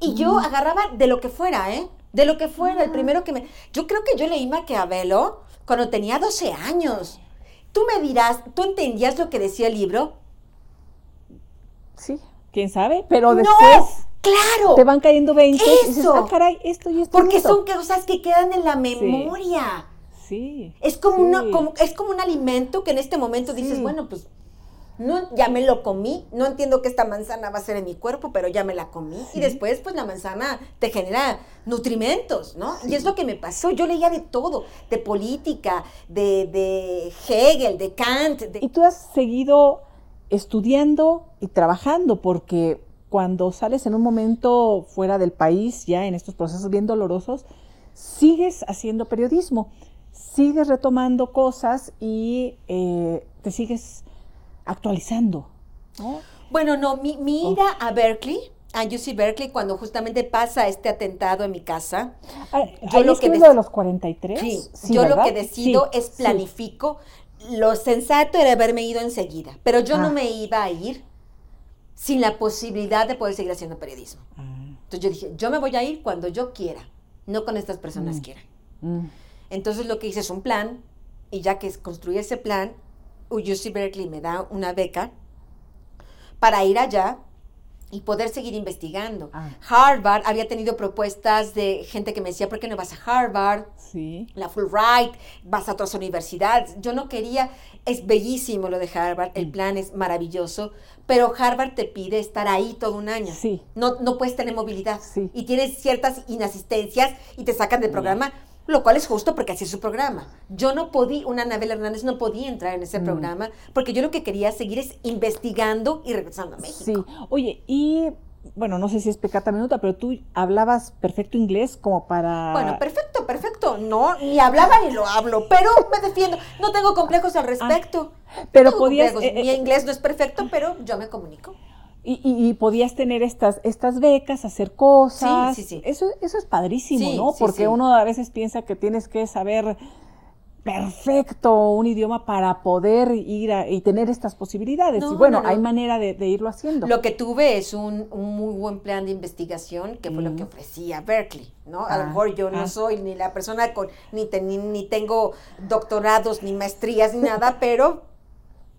y yo agarraba de lo que fuera, ¿eh? De lo que fuera, Ah. el primero que me... Yo creo que yo leí Maquiavelo cuando tenía 12 años. Tú me dirás, ¿tú entendías lo que decía el libro? Sí, quién sabe, pero ¡No! después ¡Claro! te van cayendo 20 y dices, ¡Eso! ah, caray, esto y esto. Porque esto". son cosas que quedan en la memoria. Sí. Es como, sí. una, como, es como un alimento que en este momento dices, Sí. bueno, pues no, ya me lo comí, no entiendo qué esta manzana va a hacer en mi cuerpo, pero ya me la comí. Sí. Y después, pues la manzana te genera nutrimentos, ¿no? Y es lo que me pasó. Yo leía de todo, de política, de, de Hegel, de Kant. de- Y tú has seguido estudiando y trabajando porque cuando sales en un momento fuera del país, ya en estos procesos bien dolorosos, sigues haciendo periodismo, sigues retomando cosas y eh, te sigues actualizando. ¿no? Bueno, no, mi, mi Oh. ida a Berkeley, a UC Berkeley, cuando justamente pasa este atentado en mi casa, Ah, Yo lo es que des- de los 43. Sí, Sí, yo lo que decido Sí, es sí. planifico. Lo sensato era haberme ido enseguida, pero yo Ah. no me iba a ir sin la posibilidad de poder seguir haciendo periodismo. Ah, Entonces yo dije, yo me voy a ir cuando yo quiera, no cuando estas personas Mm. quieran. mm. Entonces lo que hice es un plan, y ya que construí ese plan, UC Berkeley me da una beca para ir allá y poder seguir investigando. Ah. Harvard había tenido propuestas de gente que me decía, ¿por qué no vas a Harvard? Sí. la Fulbright, vas a otras universidades. Yo no quería, es bellísimo lo de Harvard, el Mm. plan es maravilloso, pero Harvard te pide estar ahí todo un año. Sí. No, no puedes tener movilidad. Sí. Y tienes ciertas inasistencias y te sacan del programa, lo cual es justo porque así es su programa. Yo no podía, una Anabel Hernández no podía entrar en ese Mm. programa porque yo lo que quería seguir es investigando y regresando a México. Sí. Oye, y bueno, no sé si es pecata minuta, pero tú hablabas perfecto inglés como para... Bueno, perfecto, perfecto. No, ni hablaba ni lo hablo, pero me defiendo. No tengo complejos al respecto. Ah, pero No podías... eh, Mi eh, inglés no es perfecto, pero yo me comunico. Y, y- y podías tener estas, estas becas, hacer cosas. Sí, sí, sí. Eso, eso es padrísimo, ¿no? Porque uno a veces piensa que tienes que saber perfecto un idioma para poder ir a- y tener estas posibilidades. No, y bueno, no, no. hay manera de, de irlo haciendo. Lo que tuve es un, un muy buen plan de investigación, que fue lo que Mm. ofrecía Berkeley, ¿no? A Ah, lo mejor yo no ah. soy ni la persona con, ni, te- ni, ni tengo doctorados, ni maestrías, ni nada, pero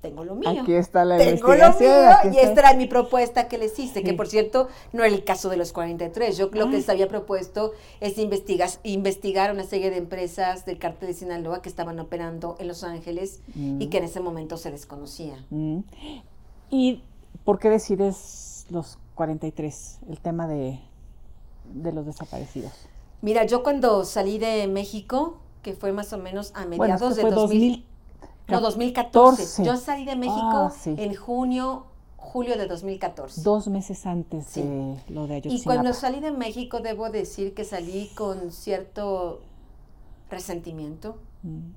tengo lo mío. Aquí está la Tengo lo mío y esta era mi propuesta que les hice, que por cierto no era el caso de los 43. Yo lo que les había propuesto es investigar, investigar una serie de empresas del cártel de Sinaloa que estaban operando en Los Ángeles y Mm. que en ese momento se desconocía. Mm. ¿Y por qué decides los 43, el tema de, de los desaparecidos? Mira, yo cuando salí de México, que fue más o menos a mediados de 2000, no, 2014. 2014. Yo salí de México Ah, sí. en junio, julio de 2014. Dos meses antes Sí. de lo de Y Ayotzinapa. cuando salí de México, debo decir que salí con cierto resentimiento. Mm,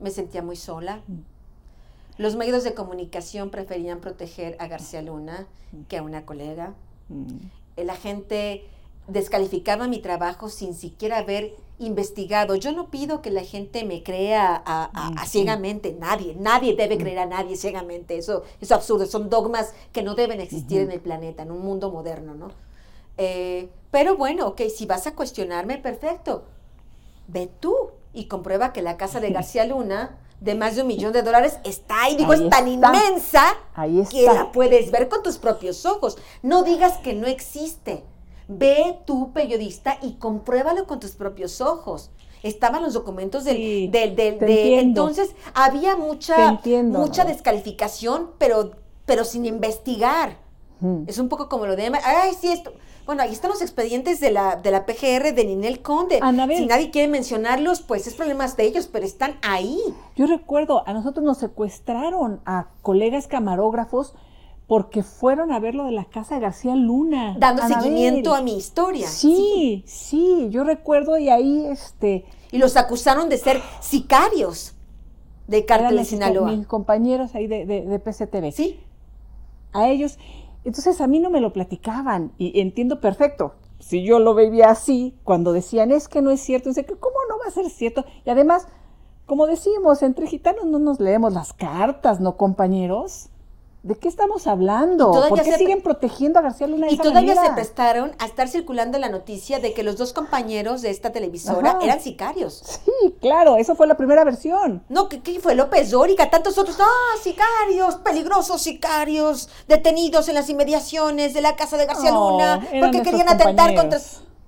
Me sentía muy sola. Mm. Los medios de comunicación preferían proteger a García Luna que a una colega. mm, La gente descalificaba mi trabajo sin siquiera ver investigado. Yo no pido que la gente me crea a, ciegamente, nadie, nadie debe creer a nadie ciegamente, eso es absurdo, son dogmas que no deben existir en el planeta, en un mundo moderno, ¿no? Eh, pero bueno, ok, si vas a cuestionarme, perfecto, ve tú y comprueba que la casa de García Luna de más de un millón de dólares está ahí. Digo, es tan inmensa que la puedes ver con tus propios ojos. No digas que no existe. Ve tú, periodista, y compruébalo con tus propios ojos. Estaban los documentos del... del, de, entonces, había mucha, mucha descalificación, pero, pero sin investigar. Es un poco como lo de... Ay, sí, esto... Bueno, ahí están los expedientes de la, de la PGR de Ninel Conde. Si nadie quiere mencionarlos, pues es problemas de ellos, pero están ahí. Yo recuerdo, a nosotros nos secuestraron a colegas camarógrafos porque fueron a ver lo de la casa de García Luna. Dando seguimiento a mi historia. Sí, sí, yo recuerdo y ahí este... Y los acusaron de ser sicarios de Cártel de Sinaloa. Mis compañeros ahí de, de, de PCTV. Sí. A ellos. Entonces a mí no me lo platicaban y entiendo perfecto. Si yo lo veía así, cuando decían es que no es cierto, dice que cómo no va a ser cierto. Y además, como decimos, entre gitanos no nos leemos las cartas, ¿no, compañeros? ¿De qué estamos hablando? ¿Por qué siguen protegiendo a García Luna? De y todavía se prestaron a estar circulando la noticia de que los dos compañeros de esta televisora eran sicarios. Sí, claro, eso fue la primera versión. No, ¿qué, fue López Dóriga? Tantos otros, ah, sicarios, peligrosos sicarios, detenidos en las inmediaciones de la casa de García Luna, porque querían atentar contra...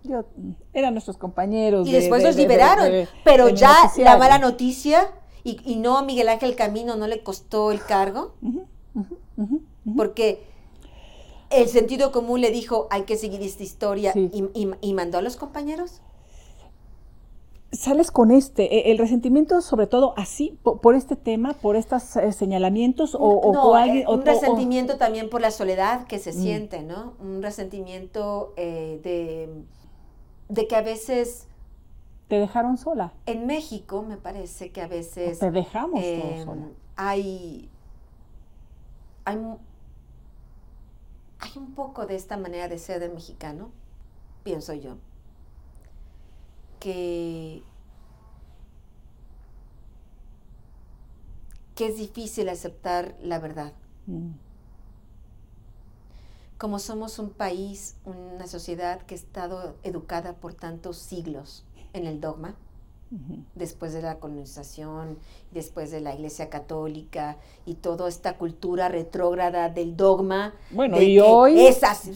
Yo, eran nuestros compañeros. Y después los liberaron. pero ya la mala noticia, y, no a Miguel Ángel Camino no le costó el cargo. Porque el sentido común le dijo, hay que seguir esta historia y, mandó a los compañeros. Sales con este, e, el resentimiento sobre todo así, por, este tema, por estos eh, señalamientos o, o, eh, un resentimiento también por la soledad que se mm. siente, ¿no? Un resentimiento eh, de, de que a veces... Te dejaron sola. En México me parece que a veces... te dejamos sola. Hay hay, un poco de esta manera de ser del mexicano, pienso yo, que, que es difícil aceptar la verdad. Mm. Como somos un país, una sociedad que ha estado educada por tantos siglos en el dogma, después de la colonización, después de la Iglesia Católica y toda esta cultura retrógrada del dogma. Bueno, y hoy... Esas,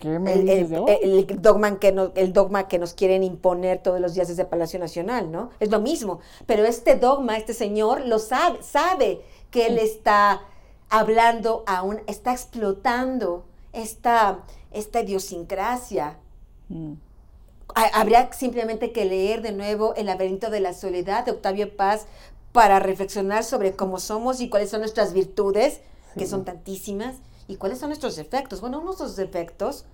el, dogma que nos, el dogma que nos quieren imponer todos los días desde Palacio Nacional, ¿no? Es lo mismo. Pero este dogma, este señor lo sabe, sabe que él está hablando aún, está explotando esta, esta idiosincrasia. Mm habría simplemente que leer de nuevo El laberinto de la soledad de Octavio Paz para reflexionar sobre cómo somos y cuáles son nuestras virtudes, que son tantísimas, y cuáles son nuestros defectos. Bueno, uno de esos defectos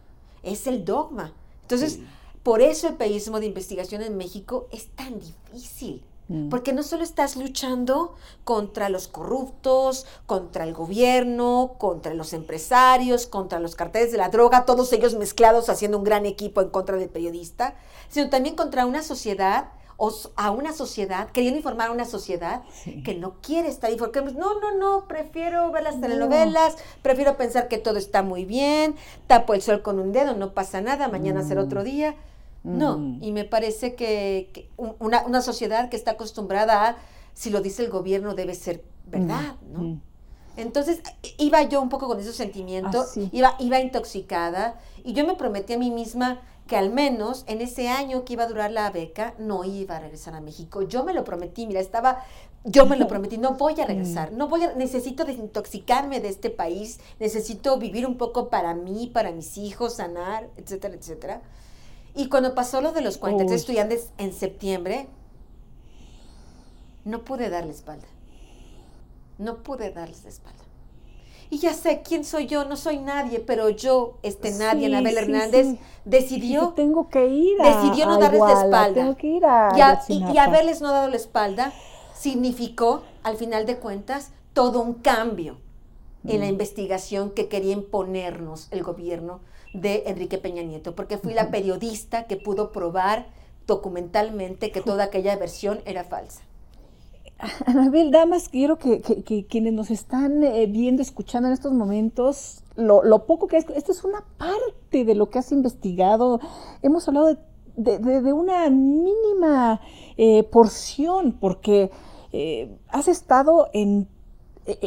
es el dogma. Entonces, por eso el periodismo de investigación en México es tan difícil. Mm. Porque no solo estás luchando contra los corruptos, contra el gobierno, contra los empresarios, contra los carteles de la droga, todos ellos mezclados haciendo un gran equipo en contra del periodista, sino también contra una sociedad o a una sociedad, queriendo informar a una sociedad que no quiere estar informada. No, no, no, prefiero ver las telenovelas, prefiero pensar que todo está muy bien, tapo el sol con un dedo, no pasa nada, mañana será otro día. No, y me parece que, una, sociedad que está acostumbrada a, si lo dice el gobierno, debe ser verdad, ¿no? Entonces, iba yo un poco con ese sentimiento, ah, iba, iba intoxicada, y yo me prometí a mí misma que al menos en ese año que iba a durar la beca, no iba a regresar a México. Yo me lo prometí, mira, estaba, yo me lo prometí, no voy a regresar, no voy a, necesito desintoxicarme de este país, necesito vivir un poco para mí, para mis hijos, sanar, etcétera, etcétera. Y cuando pasó lo de los 43 estudiantes en septiembre, no pude darle espalda. No pude darles espalda. Y ya sé quién soy yo, no soy nadie, pero yo, este nadie, Anabel Hernández, decidió. tengo que ir Decidió no darles la espalda. Tengo que ir a y, y, haberles no dado la espalda significó, al final de cuentas, todo un cambio en la mm. investigación que quería imponernos el gobierno de Enrique Peña Nieto, porque fui la periodista que pudo probar documentalmente que toda aquella versión era falsa. Anabel, damas, quiero que, que, quienes nos están eh, viendo, escuchando en estos momentos, lo, lo, poco que es, esto es una parte de lo que has investigado. Hemos hablado de, de, una mínima eh, porción, porque eh, has estado en,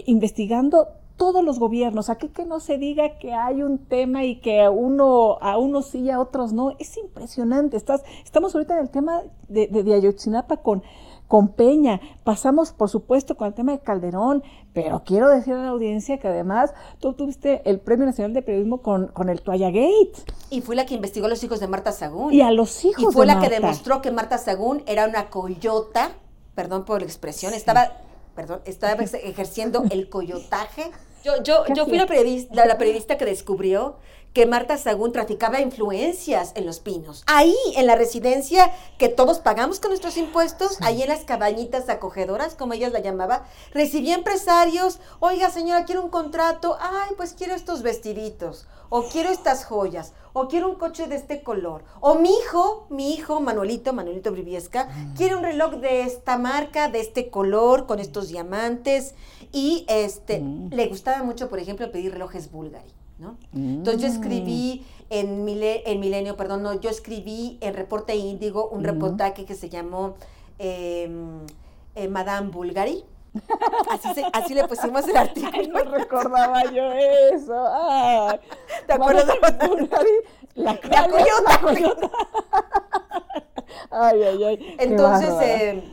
investigando todos los gobiernos. Aquí que no se diga que hay un tema y que uno, a unos sí y a otros no. Es impresionante. Estás, estamos ahorita en el tema de, de, de Ayotzinapa con con Peña, pasamos por supuesto con el tema de Calderón, pero quiero decir a la audiencia que además tú tuviste el Premio Nacional de Periodismo con, con el Toalla Gate. Y fue la que investigó a los hijos de Marta Sagún. Y a los hijos Y fue la que demostró que Marta Sagún era una coyota, perdón por la expresión, estaba, perdón, estaba ejerciendo el coyotaje. Yo, yo, yo fui la periodista, la periodista que descubrió que Marta Sagún traficaba influencias en Los Pinos. Ahí, en la residencia que todos pagamos con nuestros impuestos, ahí en las cabañitas acogedoras, como ellas la llamaba, recibía empresarios, oiga señora, quiero un contrato, ay, pues quiero estos vestiditos, o quiero estas joyas, o quiero un coche de este color, o mi hijo, mi hijo Manuelito, Manuelito Briviesca, quiere un reloj de esta marca, de este color, con estos diamantes, y este, mm. le gustaba mucho, por ejemplo, pedir relojes Entonces yo escribí en, en Milenio, perdón, no, yo escribí en Reporte Índigo un reportaje que se llamó em, eh, Madame Bulgari. Así, le pusimos el artículo. no recordaba yo eso. ¿Te acuerdas de Madame Bulgari? La, coyota. ay, ay, ay. Entonces, eh,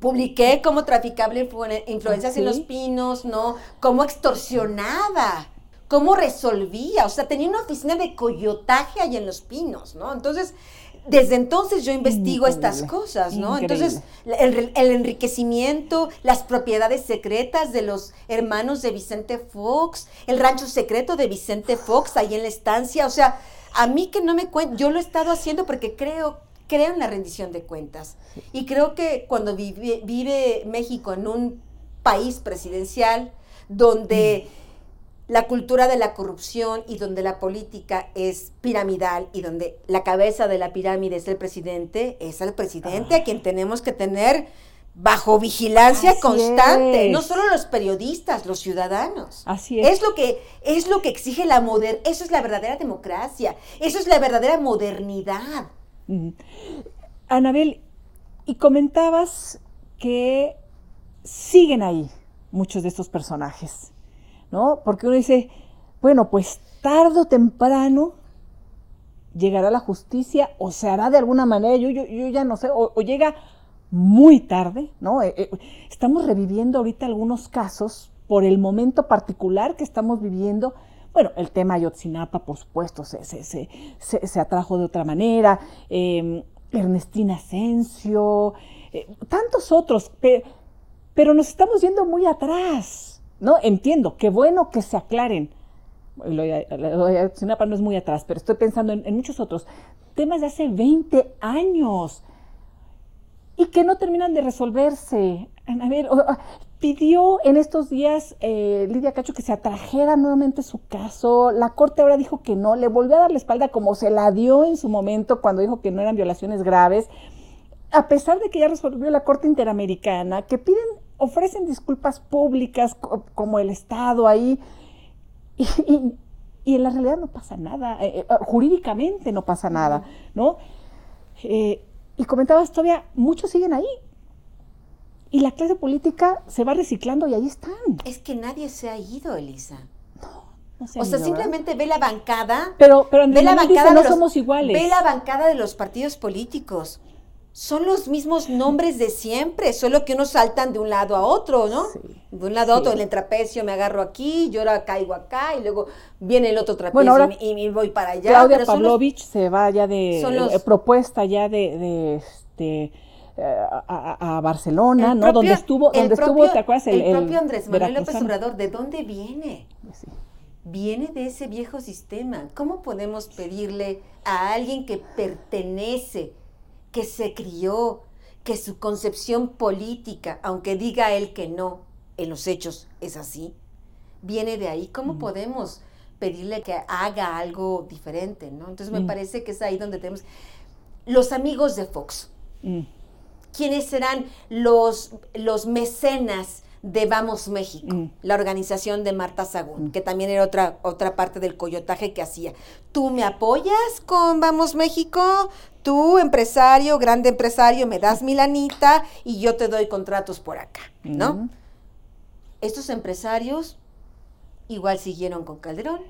publiqué cómo traficaba influencias en los pinos, ¿no? Cómo extorsionaba cómo resolvía, o sea, tenía una oficina de coyotaje ahí en Los Pinos, ¿no? Entonces, desde entonces yo investigo estas cosas, ¿no? Entonces, el, enriquecimiento, las propiedades secretas de los hermanos de Vicente Fox, el rancho secreto de Vicente Fox ahí en la estancia, o sea, a mí que no me cuento, yo lo he estado haciendo porque creo, creo en la rendición de cuentas. Y creo que cuando vive, vive México en un país presidencial donde... Mm la cultura de la corrupción y donde la política es piramidal y donde la cabeza de la pirámide es el presidente, es el presidente a quien tenemos que tener bajo vigilancia constante, no solo los periodistas, los ciudadanos. Así es. Es lo que es lo que exige la moder, eso es la verdadera democracia, eso es la verdadera modernidad. Anabel, y comentabas que siguen ahí muchos de estos personajes. ¿No? Porque uno dice, bueno, pues tarde o temprano llegará la justicia o se hará de alguna manera, yo, yo, yo ya no sé, o, llega muy tarde, ¿no? Eh, eh, estamos reviviendo ahorita algunos casos por el momento particular que estamos viviendo. Bueno, el tema Ayotzinapa, por supuesto, se, se, se, se atrajo de otra manera. Em, Ernestina Asensio, eh, tantos otros, pero nos estamos yendo muy atrás. No, entiendo, qué bueno que se aclaren. Lo de Ayotzinapa no es muy atrás, pero estoy pensando en, muchos otros temas de hace 20 años y que no terminan de resolverse. A ver, pidió en estos días eh, Lidia Cacho que se atrajera nuevamente su caso. La corte ahora dijo que no, le volvió a dar la espalda como se la dio en su momento cuando dijo que no eran violaciones graves. A pesar de que ya resolvió la Corte Interamericana, que piden ofrecen disculpas públicas como el Estado ahí y, en la realidad no pasa nada, eh, eh, jurídicamente no pasa nada, ¿no? Eh, y comentabas todavía, muchos siguen ahí. Y la clase política se va reciclando y ahí están. Es que nadie se ha ido, Elisa. No, no se ha O sea, simplemente ve la bancada. Pero, pero ve la bancada no somos iguales. Ve la bancada de los partidos políticos son los mismos nombres de siempre, solo que unos saltan de un lado a otro, ¿no? de un lado a otro, el trapecio me agarro aquí, yo ahora caigo acá y luego viene el otro trapecio y, me voy para allá. Claudia Pavlovich se va ya de eh, propuesta ya de, este eh, a, Barcelona, ¿no? donde estuvo, donde estuvo, ¿te acuerdas? El, propio Andrés Manuel López Obrador, ¿de dónde viene? Pues viene de ese viejo sistema. ¿Cómo podemos pedirle a alguien que pertenece que se crió, que su concepción política, aunque diga él que no, en los hechos es así, viene de ahí. ¿Cómo podemos pedirle que haga algo diferente? ¿no? Entonces me parece que es ahí donde tenemos... los amigos de Fox. Mm. ¿Quiénes serán los, los mecenas de Vamos México, Mm. la organización de Marta Sagún, que también era otra, otra parte del coyotaje que hacía. ¿Tú me apoyas con Vamos México? Tú, empresario, grande empresario, me das mi lanita y yo te doy contratos por acá, ¿no? Mm. Estos empresarios igual siguieron con Calderón,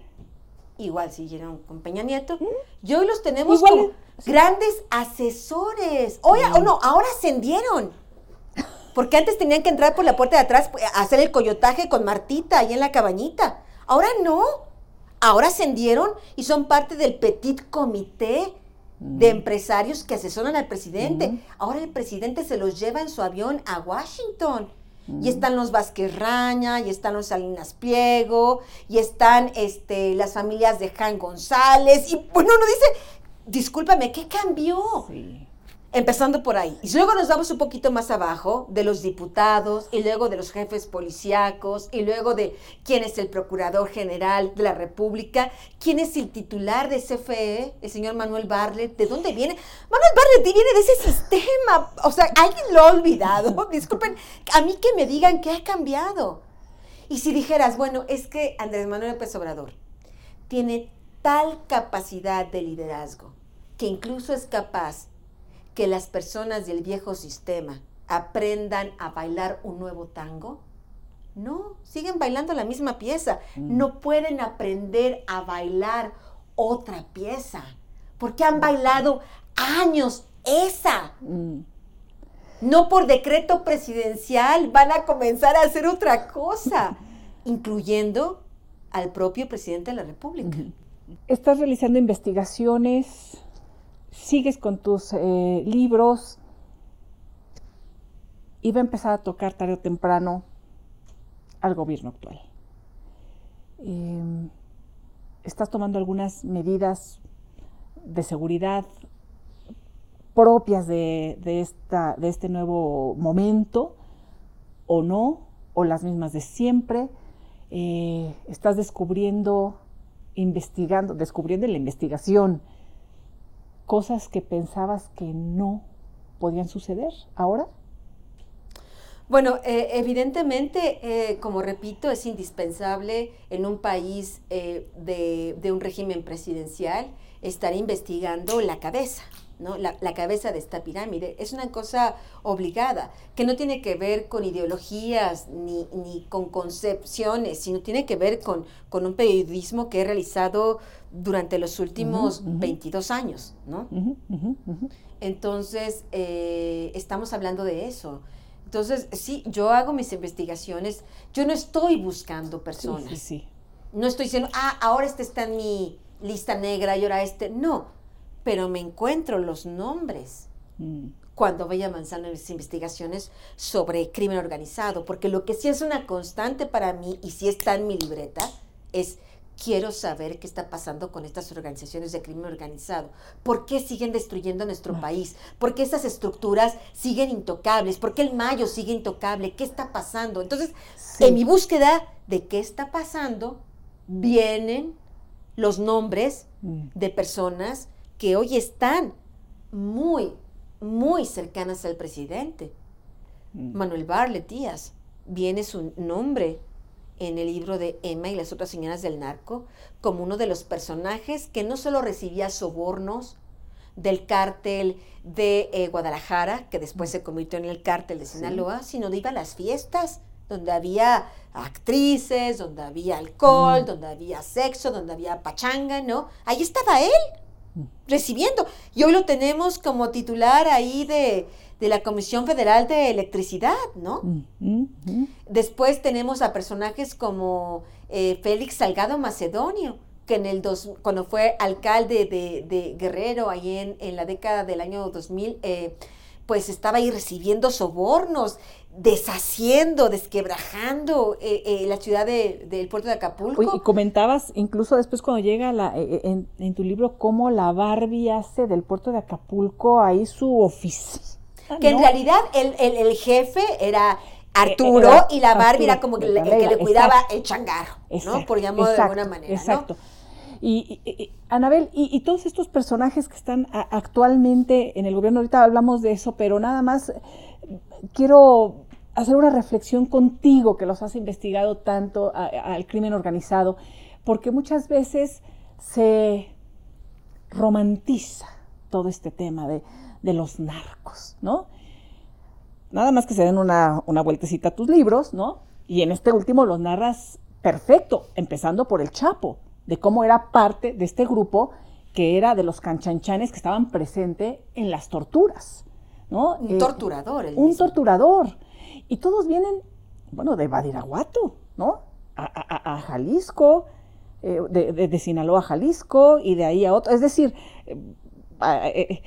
igual siguieron con Peña Nieto, y hoy los tenemos Igual, como sí. grandes asesores. Oye, o no, ahora ascendieron. Porque antes tenían que entrar por la puerta de atrás pues, a hacer el coyotaje con Martita ahí en la cabañita. Ahora no. Ahora ascendieron y son parte del petit comité de empresarios que asesoran al presidente. Ahora el presidente se los lleva en su avión a Washington. Y están los Vázquez Raña, y están los Salinas Pliego, y están este, las familias de Jan González. Y bueno, uno dice, discúlpame, ¿qué cambió? Sí. Empezando por ahí. Y luego nos vamos un poquito más abajo de los diputados y luego de los jefes policíacos y luego de quién es el procurador general de la República, quién es el titular de CFE, el señor Manuel Barlet, ¿de dónde viene? Manuel Barlet viene de ese sistema. O sea, alguien lo ha olvidado. Disculpen, a mí que me digan qué ha cambiado. Y si dijeras, bueno, es que Andrés Manuel López Obrador tiene tal capacidad de liderazgo que incluso es capaz que las personas del viejo sistema aprendan a bailar un nuevo tango? No, siguen bailando la misma pieza. No pueden aprender a bailar otra pieza, porque han bailado años esa. Mm. No por decreto presidencial van a comenzar a hacer otra cosa, incluyendo al propio presidente de la República. Estás realizando investigaciones, sigues con tus eh, libros y va a empezar a tocar tarde o temprano al gobierno actual. Eh, estás tomando algunas medidas de seguridad propias de, de esta, de este nuevo momento o no, o las mismas de siempre. Eh, estás descubriendo, investigando, descubriendo en la investigación cosas que pensabas que no podían suceder ahora. Bueno, eh, evidentemente, eh, como repito, es indispensable en un país eh, de, de un régimen presidencial estar investigando la cabeza. ¿No? La, la cabeza de esta pirámide. Es una cosa obligada, que no tiene que ver con ideologías ni, ni con concepciones, sino tiene que ver con, con un periodismo que he realizado durante los últimos ujú. 22 años, ¿no? Entonces, eh, estamos hablando de eso. Entonces, sí, yo hago mis investigaciones, yo no estoy buscando Sí, personas. sí, sí. No estoy diciendo, ah, ahora este está en mi lista negra y ahora este. No, pero me encuentro los nombres Mm. cuando vaya avanzando en mis investigaciones sobre crimen organizado, porque lo que sí es una constante para mí y sí está en mi libreta es quiero saber qué está pasando con estas organizaciones de crimen organizado. ¿Por qué siguen destruyendo nuestro país? ¿Por qué esas estructuras siguen intocables? ¿Por qué el Mayo sigue intocable? ¿Qué está pasando? Entonces, Sí. en mi búsqueda de qué está pasando, vienen los nombres Mm. de personas que hoy están muy, muy cercanas al presidente. Mm. Manuel Barlet Díaz, viene su nombre en el libro de Emma y las otras señoras del narco como uno de los personajes que no solo recibía sobornos del cártel de eh, Guadalajara, que después se convirtió en el cártel de Sinaloa, sino de iba a las fiestas donde había actrices, donde había alcohol, donde había sexo, donde había pachanga, ¿no? Ahí estaba él recibiendo. Y hoy lo tenemos como titular ahí de, de la Comisión Federal de Electricidad, ¿no? Después tenemos a personajes como eh, Félix Salgado Macedonio, que en el dos, cuando fue alcalde de, de Guerrero, ahí en, en la década del año 2000, eh, pues estaba ahí recibiendo sobornos, deshaciendo, desquebrajando eh, eh, la ciudad de- del puerto de Acapulco. Y comentabas incluso después cuando llega la, eh, en, en tu libro cómo la Barbie hace del puerto de Acapulco ahí su oficina. que en ¿no? realidad el, el- el jefe era Arturo Era y la Barbie Arturo era como que de le- el que le cuidaba exacto. el changarro, ¿no? Exacto, Por llamarlo de alguna manera, Exacto. Y, Anabel, y, todos estos personajes que están actualmente en el gobierno, ahorita hablamos de eso, pero nada más quiero hacer una reflexión contigo, que los has investigado tanto al crimen organizado, porque muchas veces se romantiza todo este tema de, los narcos, ¿no? Nada más que se den una, una vueltecita a tus libros, ¿no? Y en este último los narras perfecto, empezando por el Chapo, de cómo era parte de este grupo que era de los canchanchanes que estaban presentes en las torturas. ¿no? Un eh, torturador. un torturador. Y todos vienen, bueno, de Badiraguato, ¿no? A, Jalisco, eh, de, Sinaloa a Jalisco y de ahí a otro. Es decir, eh,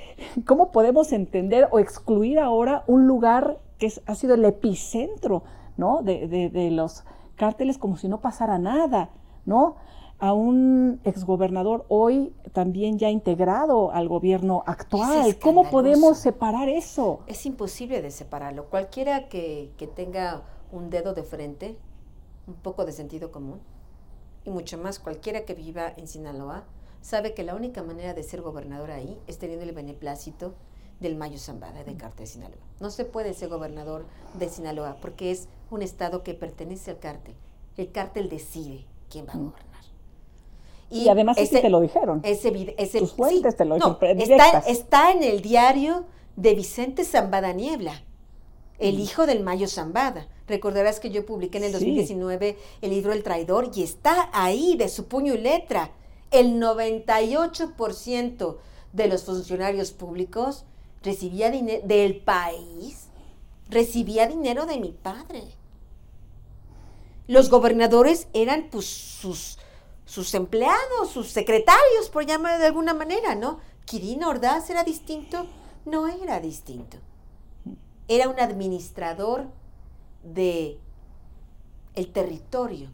¿cómo podemos entender o excluir ahora un lugar que ha sido el epicentro, ¿no? de los cárteles como si no pasara nada, ¿no? A un exgobernador hoy también ya integrado al gobierno actual. ¿Cómo podemos separar eso? Es imposible de separarlo. Cualquiera que, que tenga un dedo de frente, un poco de sentido común, y mucho más cualquiera que viva en Sinaloa, sabe que la única manera de ser gobernador ahí es teniendo el beneplácito del Mayo Zambada, del cártel de Sinaloa. No se puede ser gobernador de Sinaloa porque es un estado que pertenece al cártel. El cártel decide quién va a mm. gobernar. Y, además ese, te lo dijeron. Ese, ese Tus fuentes te lo no, está, está, en el diario de Vicente Zambada Niebla, el mm. hijo del Mayo Zambada. Recordarás que yo publiqué en el 2019 el libro El Traidor y está ahí de su puño y letra. El 98% de los funcionarios públicos recibía dinero del país, recibía dinero de mi padre. Los gobernadores eran pues sus, sus empleados, sus secretarios, por llamarlo de alguna manera, ¿no? Quirino Ordaz era distinto, no era distinto. Era un administrador de el territorio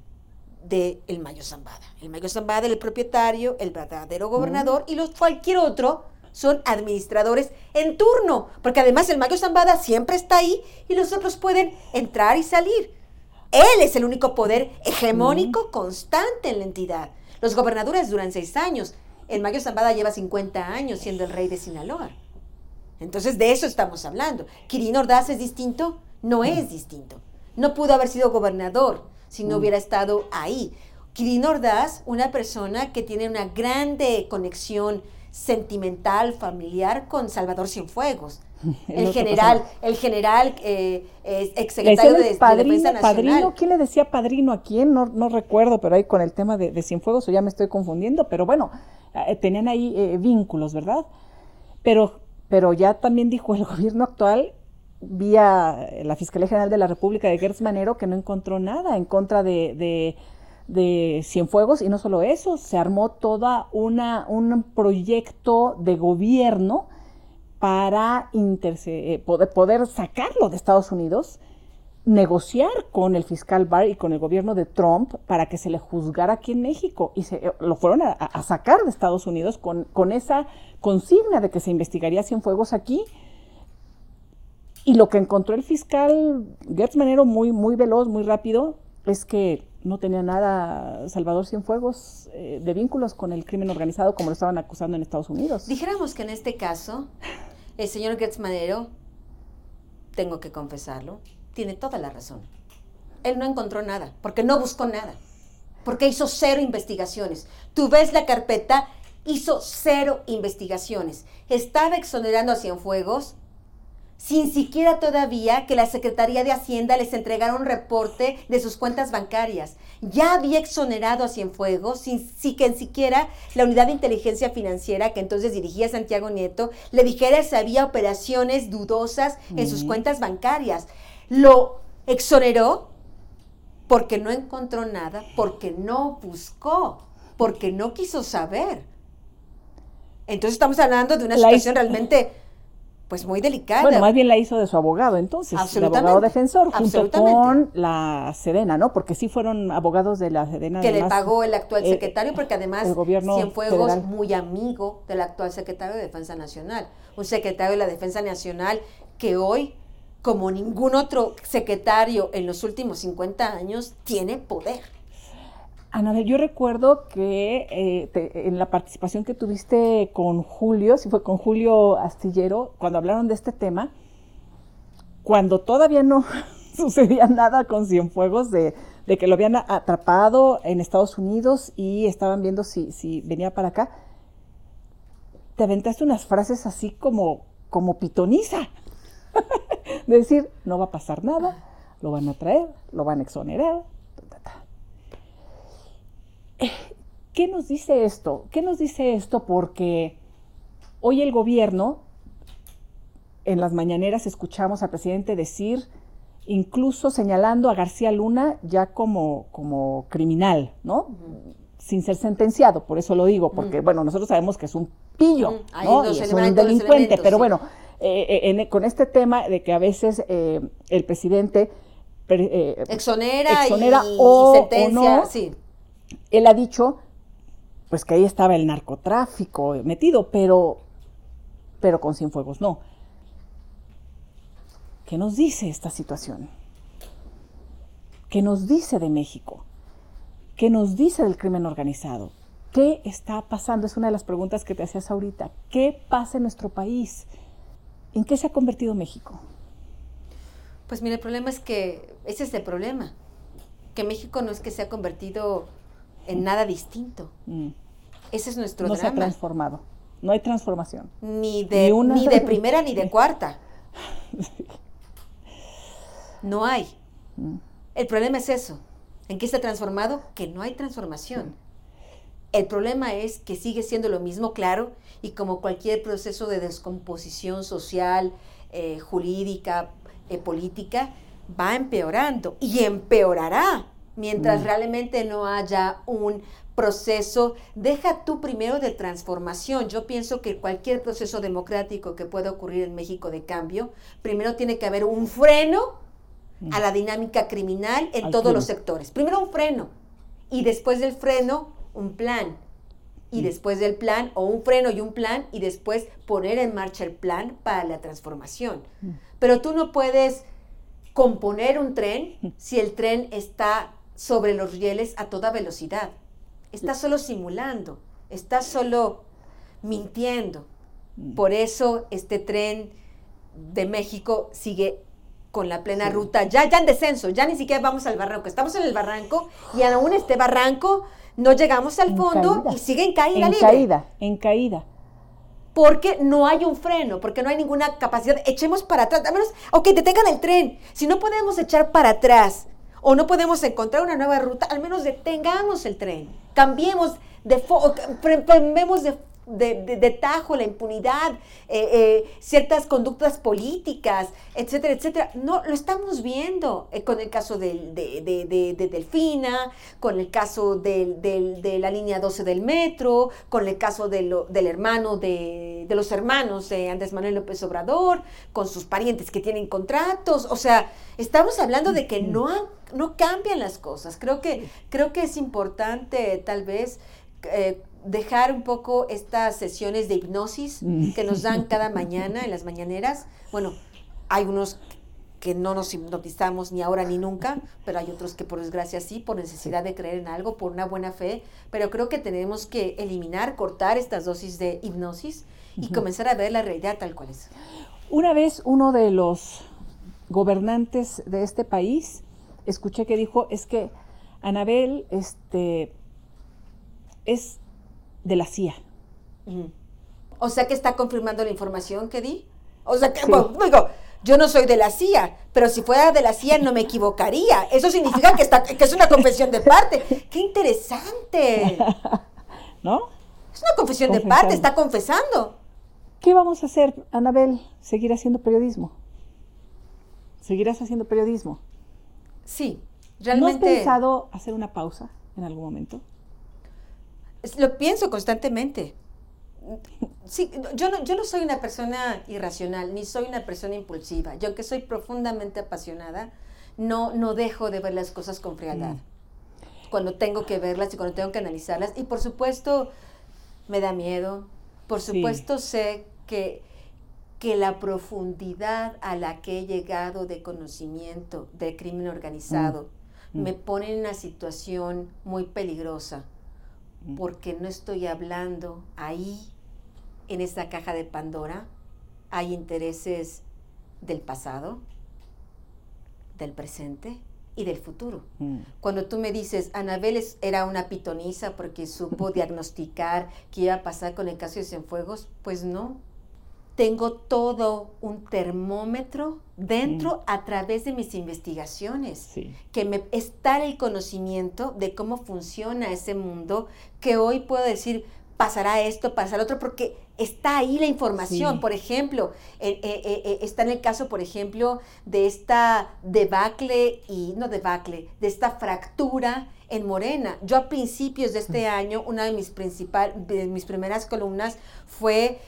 de el Mayo Zambada. El Mayo Zambada era el propietario, el verdadero gobernador y los, cualquier otro son administradores en turno, porque además el Mayo Zambada siempre está ahí y los otros pueden entrar y salir. Él es el único poder hegemónico constante en la entidad. Los gobernadores duran seis años. El Mayo Zambada lleva 50 años siendo el rey de Sinaloa. Entonces de eso estamos hablando. ¿Quirino Ordaz es distinto? No es distinto. No pudo haber sido gobernador si no hubiera estado ahí. Quirino Ordaz, una persona que tiene una grande conexión sentimental, familiar con Salvador Cienfuegos. El, general, el general eh, ex secretario de, Defensa Nacional. Padrino, ¿quién le decía padrino a quién? No, no recuerdo, pero ahí con el tema de, Cienfuegos, o ya me estoy confundiendo, pero bueno, eh, tenían ahí eh, vínculos, ¿verdad? Pero, pero ya también dijo el gobierno actual, vía la Fiscalía General de la República de Gertz Manero, que no encontró nada en contra de de Cienfuegos y no solo eso, se armó toda una un proyecto de gobierno para eh, poder, poder, sacarlo de Estados Unidos, negociar con el fiscal Barr y con el gobierno de Trump para que se le juzgara aquí en México y se, eh, lo fueron a, sacar de Estados Unidos con, con esa consigna de que se investigaría Cienfuegos aquí. Y lo que encontró el fiscal Gertz Manero muy, muy veloz, muy rápido, es que no tenía nada Salvador Cienfuegos eh, de vínculos con el crimen organizado como lo estaban acusando en Estados Unidos. Dijéramos que en este caso, el señor Gertz Madero, tengo que confesarlo, tiene toda la razón. Él no encontró nada, porque no buscó nada, porque hizo cero investigaciones. Tú ves la carpeta, hizo cero investigaciones. Estaba exonerando a Cienfuegos sin siquiera todavía que la Secretaría de Hacienda les entregara un reporte de sus cuentas bancarias. Ya había exonerado a Cienfuegos, sin, sin que ni siquiera la unidad de inteligencia financiera que entonces dirigía Santiago Nieto le dijera si había operaciones dudosas en sus cuentas bancarias. Lo exoneró porque no encontró nada, porque no buscó, porque no quiso saber. Entonces estamos hablando de una situación realmente pues muy delicada. Bueno, más bien la hizo de su abogado entonces, el abogado defensor, junto con la Sedena, ¿no? Porque sí fueron abogados de la Sedena. Que le pagó el actual eh, secretario, porque además el gobierno Cienfuegos muy amigo del actual secretario de Defensa Nacional. Un secretario de la Defensa Nacional que hoy, como ningún otro secretario en los últimos 50 años, tiene poder. Anabel, yo recuerdo que eh, en la participación que tuviste con Julio, si fue con Julio Astillero, cuando hablaron de este tema, cuando todavía no sucedía nada con Cienfuegos de, de que lo habían atrapado en Estados Unidos y estaban viendo si, si venía para acá, te aventaste unas frases así como, como pitoniza. de decir, no va a pasar nada, lo van a traer, lo van a exonerar. ¿Qué nos dice esto? ¿Qué nos dice esto? Porque hoy el gobierno, en las mañaneras escuchamos al presidente decir, incluso señalando a García Luna ya como, como criminal, ¿no? Sin ser sentenciado, por eso lo digo, porque, bueno, nosotros sabemos que es un pillo, ¿no? Y es un delincuente, pero bueno, eh, eh, con este tema de que a veces eh, el presidente exonera, o, sentencia, sí. Él ha dicho pues que ahí estaba el narcotráfico metido, pero, pero con Cienfuegos no. ¿Qué nos dice esta situación? ¿Qué nos dice de México? ¿Qué nos dice del crimen organizado? ¿Qué está pasando? Es una de las preguntas que te hacías ahorita. ¿Qué pasa en nuestro país? ¿En qué se ha convertido México? Pues mire, el problema es que ese es el problema, que México no es que se ha convertido en nada distinto. Mm. Ese es nuestro no drama. No se ha transformado. No hay transformación. Ni de, ni, de primera ni de cuarta. No hay. Mm. El problema es eso. ¿En qué está transformado? Que no hay transformación. El problema es que sigue siendo lo mismo, claro, y como cualquier proceso de descomposición social, eh, jurídica, eh, política, va empeorando y empeorará mientras mm. realmente no haya un proceso, deja tú primero de transformación. Yo pienso que cualquier proceso democrático que pueda ocurrir en México de cambio, primero tiene que haber un freno mm. a la dinámica criminal en todos los sectores. Primero un freno y después del freno un plan. Y mm. después del plan, o un freno y un plan, y después poner en marcha el plan para la transformación. Pero tú no puedes componer un tren si el tren está sobre los rieles a toda velocidad. Está solo simulando, está solo mintiendo. Mm. Por eso este tren de México sigue con la plena ruta, ya, ya en descenso, ya ni siquiera vamos al barranco, estamos en el barranco y aún este barranco no llegamos al fondo y sigue en caída en caída, en caída porque no hay un freno, porque no hay ninguna capacidad. Echemos para atrás, al menos, ok, detengan el tren. Si no podemos echar para atrás o no podemos encontrar una nueva ruta, al menos detengamos el tren. Cambiemos de, vemos de de, tajo, la impunidad, eh, eh, ciertas conductas políticas, etcétera, etcétera. No, lo estamos viendo eh, con el caso de, Delfina, con el caso de la línea 12 del metro, con el caso del hermano de, los hermanos de Andrés Manuel López Obrador, con sus parientes que tienen contratos. O sea, estamos hablando de que no, no cambian las cosas. Creo que, creo que es importante tal vez dejar un poco estas sesiones de hipnosis mm. que nos dan cada mañana en las mañaneras. Bueno, hay unos que no nos hipnotizamos ni ahora ni nunca, pero hay otros que por desgracia sí, por necesidad de creer en algo, por una buena fe, pero creo que tenemos que eliminar, cortar estas dosis de hipnosis y comenzar a ver la realidad tal cual es. Una vez uno de los gobernantes de este país, escuché que dijo, es que Anabel este, es de la CIA. O sea que está confirmando la información que di. O sea que, digo, yo no soy de la CIA, pero si fuera de la CIA no me equivocaría. Eso significa que, está, que es una confesión de parte. ¡Qué interesante! ¿No? Es una confesión de parte, está confesando. ¿Qué vamos a hacer, Anabel? ¿Seguir haciendo periodismo? ¿Seguirás haciendo periodismo? Sí, realmente. ¿No has pensado hacer una pausa en algún momento? Lo pienso constantemente. Sí, yo no, yo no soy una persona irracional, ni soy una persona impulsiva. Yo que soy profundamente apasionada, no, no dejo de ver las cosas con frialdad. Mm. Cuando tengo que verlas y cuando tengo que analizarlas. Y por supuesto, me da miedo. Por supuesto, sé que, que la profundidad a la que he llegado de conocimiento del crimen organizado, mm me pone en una situación muy peligrosa porque no estoy hablando ahí, en esa caja de Pandora, hay intereses del pasado, del presente y del futuro. Mm. Cuando tú me dices, Anabel es- era una pitonisa porque supo diagnosticar qué iba a pasar con el caso de Cienfuegos, pues no. Tengo todo un termómetro dentro a través de mis investigaciones Sí. que me está el conocimiento de cómo funciona ese mundo, que hoy puedo decir, pasará esto, pasará otro, porque está ahí la información. Sí. Por ejemplo, eh, eh, eh, eh, está en el caso, por ejemplo, de esta debacle, y no debacle, de esta fractura en Morena. Yo a principios de este año, una de mis, principal, de mis primeras columnas fue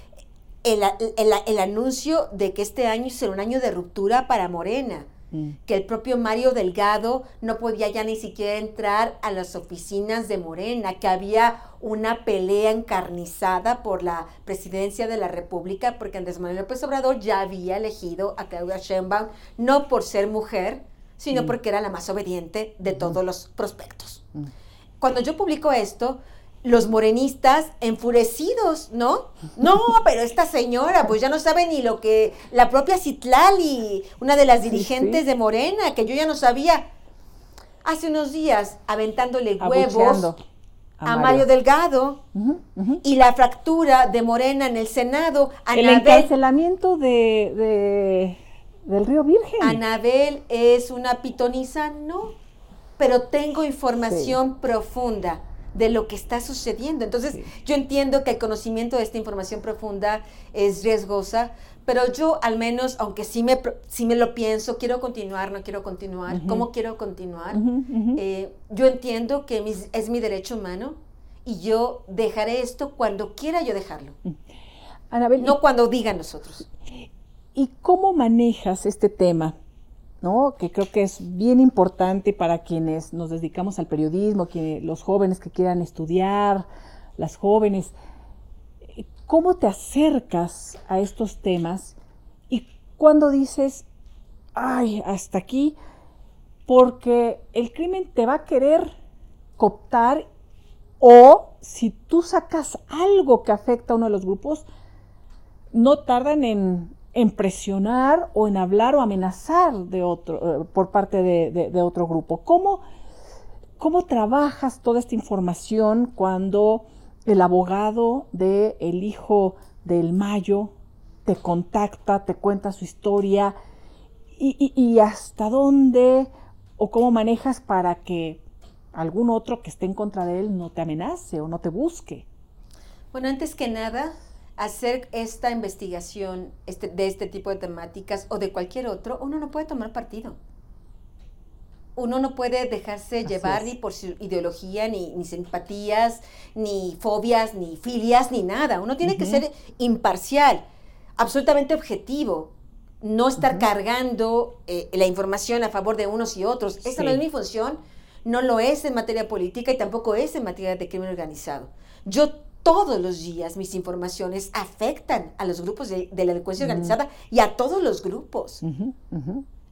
el, el- el anuncio de que este año será un año de ruptura para Morena Mm. que el propio Mario Delgado no podía ya ni siquiera entrar a las oficinas de Morena, que había una pelea encarnizada por la presidencia de la República, porque Andrés Manuel López Obrador ya había elegido a Claudia Sheinbaum, no por ser mujer, sino Mm. porque era la más obediente de todos los prospectos. Mm. Cuando yo publico esto, los morenistas enfurecidos, ¿no? No, pero esta señora, pues ya no sabe ni lo que la propia Citlali, una de las dirigentes sí. de Morena, que yo ya no sabía. Hace unos días, aventándole huevos a, Mario. Delgado y la fractura de Morena en el Senado. El encarcelamiento de, de- del Río Virgen. Anabel es una pitoniza, no, pero tengo información profunda de lo que está sucediendo. Entonces, Sí. yo entiendo que el conocimiento de esta información profunda es riesgosa, pero yo al menos, aunque sí me, sí me lo pienso, quiero continuar, no quiero continuar. ¿cómo quiero continuar? Eh, yo entiendo que mis- es mi derecho humano y yo dejaré esto cuando quiera yo dejarlo, Anabel, ¿y- no cuando digan los otros. ¿y cómo manejas este tema? ¿No? Que creo que es bien importante para quienes nos dedicamos al periodismo, que los jóvenes que quieran estudiar, las jóvenes. ¿Cómo te acercas a estos temas y cuando dices, ay, hasta aquí, porque el crimen te va a querer cooptar o si tú sacas algo que afecta a uno de los grupos, no tardan en, en presionar o en hablar o amenazar de otro, eh, por parte de, otro grupo. ¿Cómo, ¿Cómo trabajas toda esta información cuando el abogado del el hijo del Mayo te contacta, te cuenta su historia y hasta dónde o cómo manejas para que algún otro que esté en contra de él no te amenace o no te busque? Bueno, antes que nada, hacer esta investigación este, de este tipo de temáticas o de cualquier otro, uno no puede tomar partido. Uno no puede dejarse Así llevar es. ni por su ideología, ni, ni simpatías, ni fobias, ni filias, ni nada. Uno tiene que ser imparcial, absolutamente objetivo, no estar cargando eh, la información a favor de unos y otros. Esa no Sí. es mi función, no lo es en materia política y tampoco es en materia de crimen organizado. Yo todos los días mis informaciones afectan a los grupos de, de la delincuencia organizada y a todos los grupos.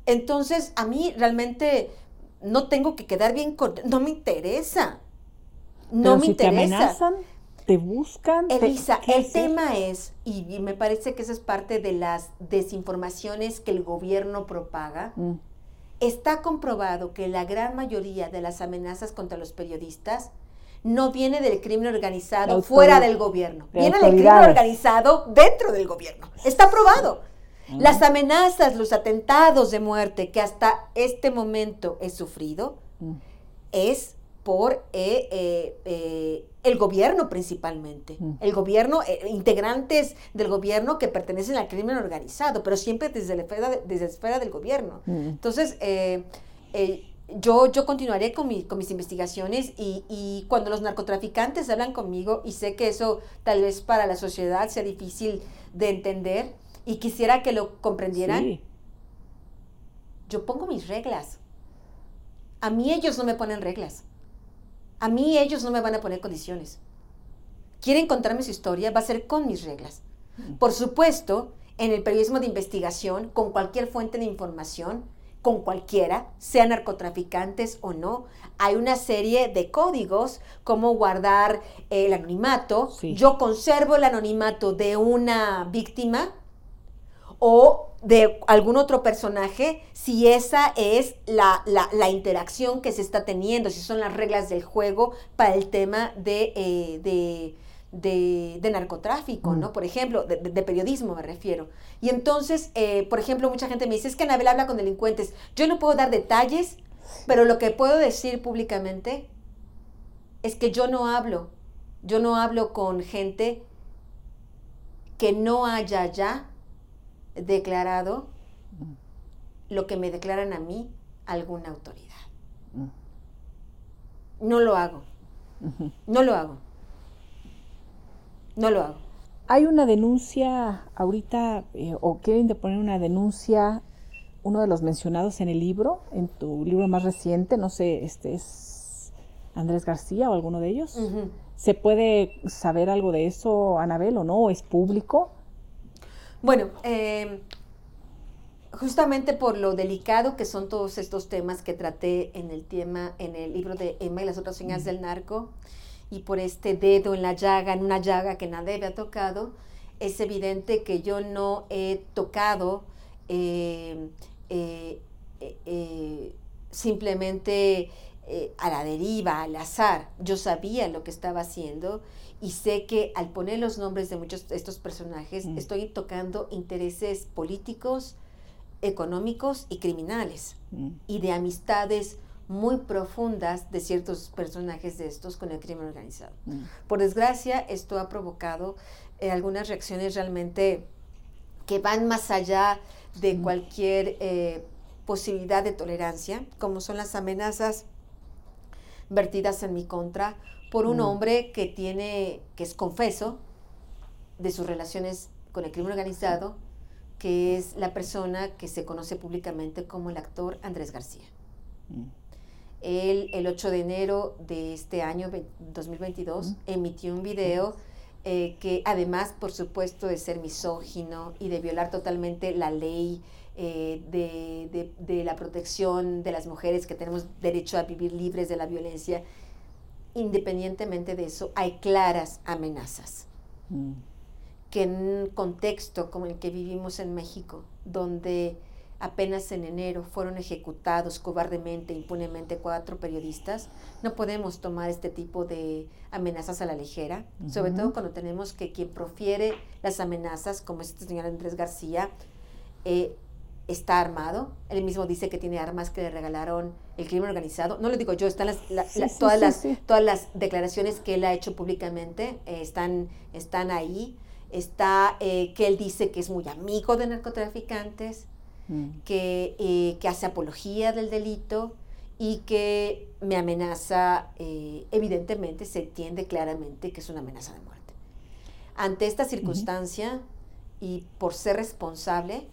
Entonces, a mí realmente no tengo que quedar bien con... No me interesa. No Pero me si te interesa. amenazan, te buscan. Elisa, ¿qué el es tema es, y, y me parece que esa es parte de las desinformaciones que el gobierno propaga? Mm, está comprobado que la gran mayoría de las amenazas contra los periodistas no viene del crimen organizado fuera del gobierno, de viene del crimen organizado dentro del gobierno. Está probado. Ah. Las amenazas, los atentados de muerte que hasta este momento he sufrido mm. es por eh, eh, eh, el gobierno principalmente. Mm. El gobierno, eh, integrantes del gobierno que pertenecen al crimen organizado, pero siempre desde la esfera, de- desde la esfera del gobierno. Mm. Entonces, yo, yo continuaré con, mi- con mis investigaciones y, y cuando los narcotraficantes hablan conmigo, y sé que eso tal vez para la sociedad sea difícil de entender, y quisiera que lo comprendieran, Sí. yo pongo mis reglas. A mí ellos no me ponen reglas. A mí ellos no me van a poner condiciones. Quieren contarme su historia, va a ser con mis reglas. Por supuesto, en el periodismo de investigación, con cualquier fuente de información, con cualquiera, sean narcotraficantes o no. Hay una serie de códigos, como guardar el anonimato. Yo conservo el anonimato de una víctima o de algún otro personaje si esa es la, interacción que se está teniendo, si son las reglas del juego para el tema de, eh, de, narcotráfico, ¿no? Mm. Por ejemplo, de, periodismo me refiero. Y entonces, eh, por ejemplo, mucha gente me dice, es que Anabel habla con delincuentes. Yo no puedo dar detalles, pero lo que puedo decir públicamente es que yo no hablo, yo no hablo con gente que no haya ya declarado lo que me declaran a mí alguna autoridad. No lo hago. No lo hago. No lo hago. Hay una denuncia ahorita, eh, o quieren poner una denuncia, uno de los mencionados en el libro, en tu libro más reciente, no sé, este es Andrés García o alguno de ellos. ¿Se puede saber algo de eso, Anabel, o no? ¿Es público? Bueno, em, justamente por lo delicado que son todos estos temas que traté en el tema, en el libro de Emma y las otras señas del narco, y por este dedo en la llaga, en una llaga que nadie había tocado, es evidente que yo no he tocado eh, eh, eh, simplemente a la deriva, al azar. Yo sabía lo que estaba haciendo y sé que al poner los nombres de muchos de estos personajes mm. estoy tocando intereses políticos, económicos y criminales mm. y de amistades muy profundas de ciertos personajes de estos con el crimen organizado. Mm. Por desgracia, esto ha provocado eh, algunas reacciones realmente que van más allá de cualquier eh, posibilidad de tolerancia, como son las amenazas vertidas en mi contra por un mm. hombre que tiene, que es confeso de sus relaciones con el crimen organizado, que es la persona que se conoce públicamente como el actor Andrés García. Mm. Él, el 8 de enero de este año 2022, mm. emitió un video eh, que además, por supuesto, de ser misógino y de violar totalmente la ley eh, de, de, la protección de las mujeres que tenemos derecho a vivir libres de la violencia, independientemente de eso, hay claras amenazas. Mm. Que en un contexto como el que vivimos en México, donde apenas en enero fueron ejecutados cobardemente, impunemente cuatro periodistas, no podemos tomar este tipo de amenazas a la ligera, sobre todo cuando tenemos que quien profiere las amenazas, como este señor Andrés García, eh, está armado. Él mismo dice que tiene armas que le regalaron el crimen organizado. No lo digo yo, están las, todas, las, todas las declaraciones que él ha hecho públicamente, eh, están, están ahí. Está eh, que él dice que es muy amigo de narcotraficantes, mm. que, eh, que, hace apología del delito y que me amenaza, evidentemente se entiende claramente que es una amenaza de muerte. Ante esta circunstancia y por ser responsable,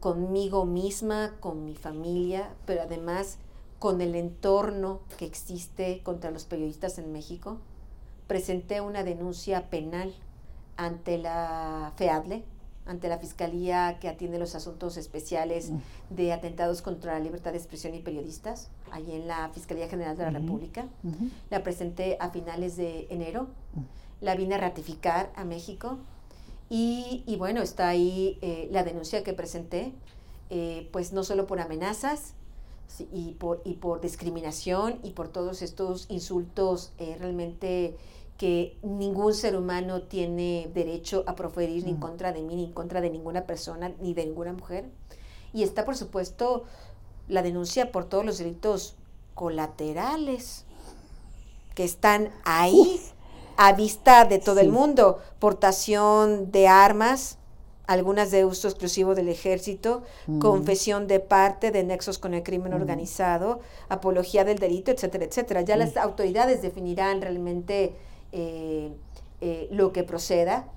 conmigo misma, con mi familia, pero además con el entorno que existe contra los periodistas en México, presenté una denuncia penal ante la FEADLE, ante la Fiscalía que atiende los asuntos especiales mm. de atentados contra la libertad de expresión y periodistas, allí en la Fiscalía General de la República. La presenté a finales de enero, mm. la vine a ratificar a México y, bueno, está ahí eh, la denuncia que presenté, eh, pues no solo por amenazas y, por, y por discriminación y por todos estos insultos eh, realmente que ningún ser humano tiene derecho a proferir ni en contra de mí, ni en contra de ninguna persona, ni de ninguna mujer. Y está, por supuesto, la denuncia por todos los delitos colaterales que están ahí a vista de todo el mundo, portación de armas, algunas de uso exclusivo del ejército, mm. confesión de parte de nexos con el crimen mm. organizado, apología del delito, etcétera, etcétera. Ya las autoridades definirán realmente eh, eh, lo que proceda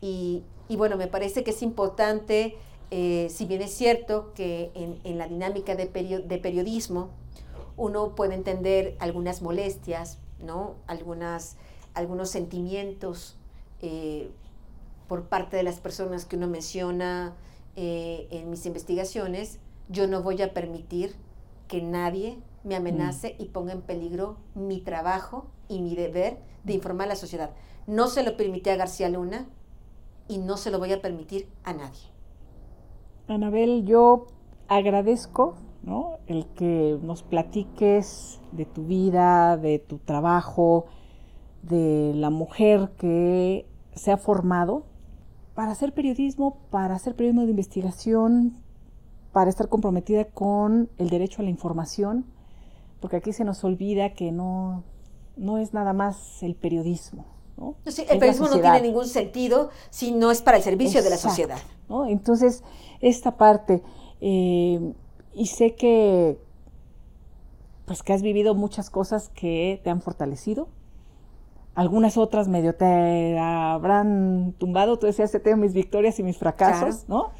y, bueno, me parece que es importante, eh, si bien es cierto que en, la dinámica de, de periodismo uno puede entender algunas molestias, ¿no? Algunas algunos sentimientos por parte de las personas que uno menciona en mis investigaciones, yo no voy a permitir que nadie me amenace y ponga en peligro mi trabajo y mi deber de informar a la sociedad. No se lo permití a García Luna y no se lo voy a permitir a nadie. Anabel, yo agradezco ¿no? el que nos platiques de tu vida, de tu trabajo, de la mujer que se ha formado para hacer periodismo, para hacer periodismo de investigación, para estar comprometida con el derecho a la información, porque aquí se nos olvida que no, no es nada más el periodismo. ¿no? el periodismo no tiene ningún sentido si no es para el servicio de la sociedad. Entonces, esta parte, eh, y sé que, pues que has vivido muchas cosas que te han fortalecido, algunas otras medio te habrán tumbado, tú decías, tengo mis victorias y mis fracasos, ¿no?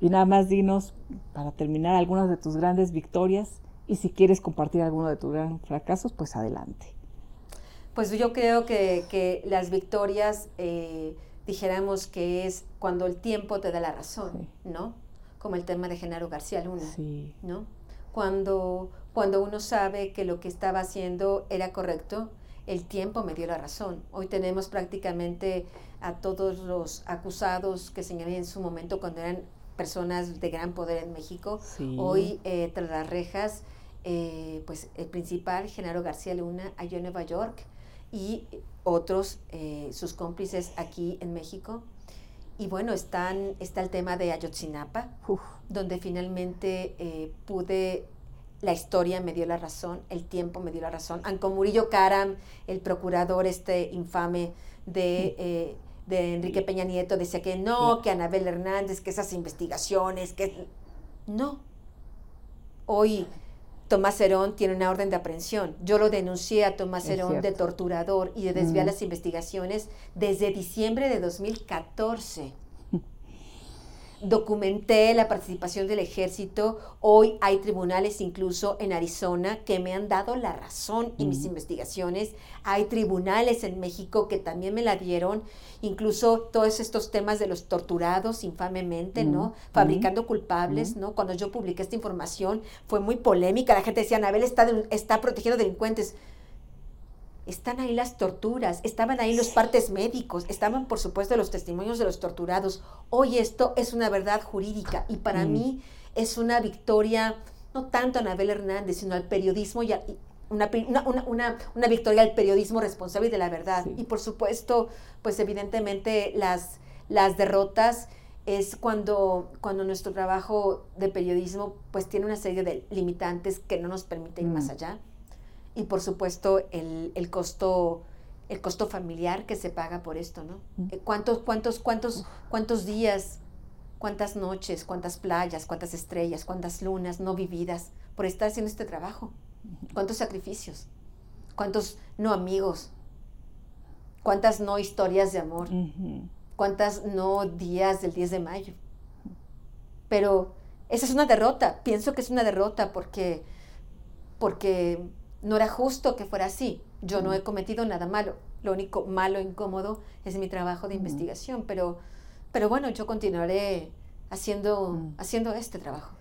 Y nada más dinos, para terminar, algunas de tus grandes victorias y si quieres compartir alguno de tus grandes fracasos, pues adelante. Pues yo creo que, las victorias, eh, dijéramos que es cuando el tiempo te da la razón, ¿no? Como el tema de Genaro García Luna, ¿no? Cuando, cuando uno sabe que lo que estaba haciendo era correcto, el tiempo me dio la razón. Hoy tenemos prácticamente a todos los acusados que señalé en su momento cuando eran personas de gran poder en México. Hoy, eh, tras las rejas, eh, pues el principal, Genaro García Luna, allá en Nueva York, y otros, eh, sus cómplices aquí en México. Y bueno, están, está el tema de Ayotzinapa, donde finalmente pude la historia me dio la razón, el tiempo me dio la razón. Aunque Murillo Karam, el procurador este infame de, de Enrique Peña Nieto, decía que no, que Anabel Hernández, que esas investigaciones, que... No. Hoy Tomás Herón tiene una orden de aprehensión. Yo lo denuncié a Tomás Herón de torturador y de desviar las investigaciones desde diciembre de 2014 documenté la participación del ejército. Hoy hay tribunales incluso en Arizona que me han dado la razón en mis investigaciones. Hay tribunales en México que también me la dieron. Incluso todos estos temas de los torturados infamemente, ¿no? Fabricando culpables, ¿no? Cuando yo publiqué esta información fue muy polémica. La gente decía, Anabel está, está protegiendo delincuentes están ahí las torturas, estaban ahí los partes médicos, estaban por supuesto los testimonios de los torturados. Hoy esto es una verdad jurídica y para mm. mí es una victoria, no tanto a Anabel Hernández, sino al periodismo y una, una, victoria al periodismo responsable de la verdad. Y por supuesto, pues evidentemente las, las derrotas es cuando, cuando nuestro trabajo de periodismo pues tiene una serie de limitantes que no nos permiten ir más mm. allá y por supuesto el, el, costo el costo familiar que se paga por esto, ¿no? Eh, ¿Cuántos, cuántos, cuántos, cuántos días, cuántas noches, cuántas playas, cuántas estrellas, cuántas lunas no vividas por estar haciendo este trabajo? ¿Cuántos sacrificios? ¿Cuántos no amigos? ¿Cuántas no historias de amor? ¿Cuántas no días del 10 de mayo? Pero esa es una derrota, pienso que es una derrota porque, porque no era justo que fuera así. Yo no he cometido nada malo. Lo único malo, incómodo, es mi trabajo de investigación. Pero, pero bueno, yo continuaré haciendo, haciendo este trabajo.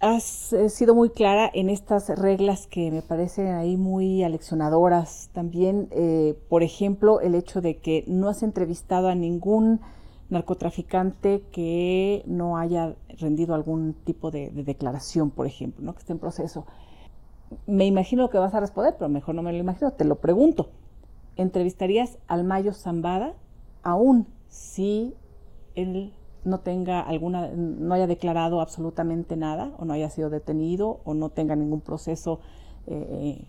Has eh, sido muy clara en estas reglas que me parecen ahí muy aleccionadoras. También, eh, por ejemplo, el hecho de que no has entrevistado a ningún narcotraficante que no haya rendido algún tipo de, de declaración, por ejemplo, ¿no? que esté en proceso me imagino que vas a responder, pero mejor no me lo imagino, te lo pregunto. ¿Entrevistarías al Mayo Zambada aún si él no tenga alguna, no haya declarado absolutamente nada, o no haya sido detenido, o no tenga ningún proceso eh,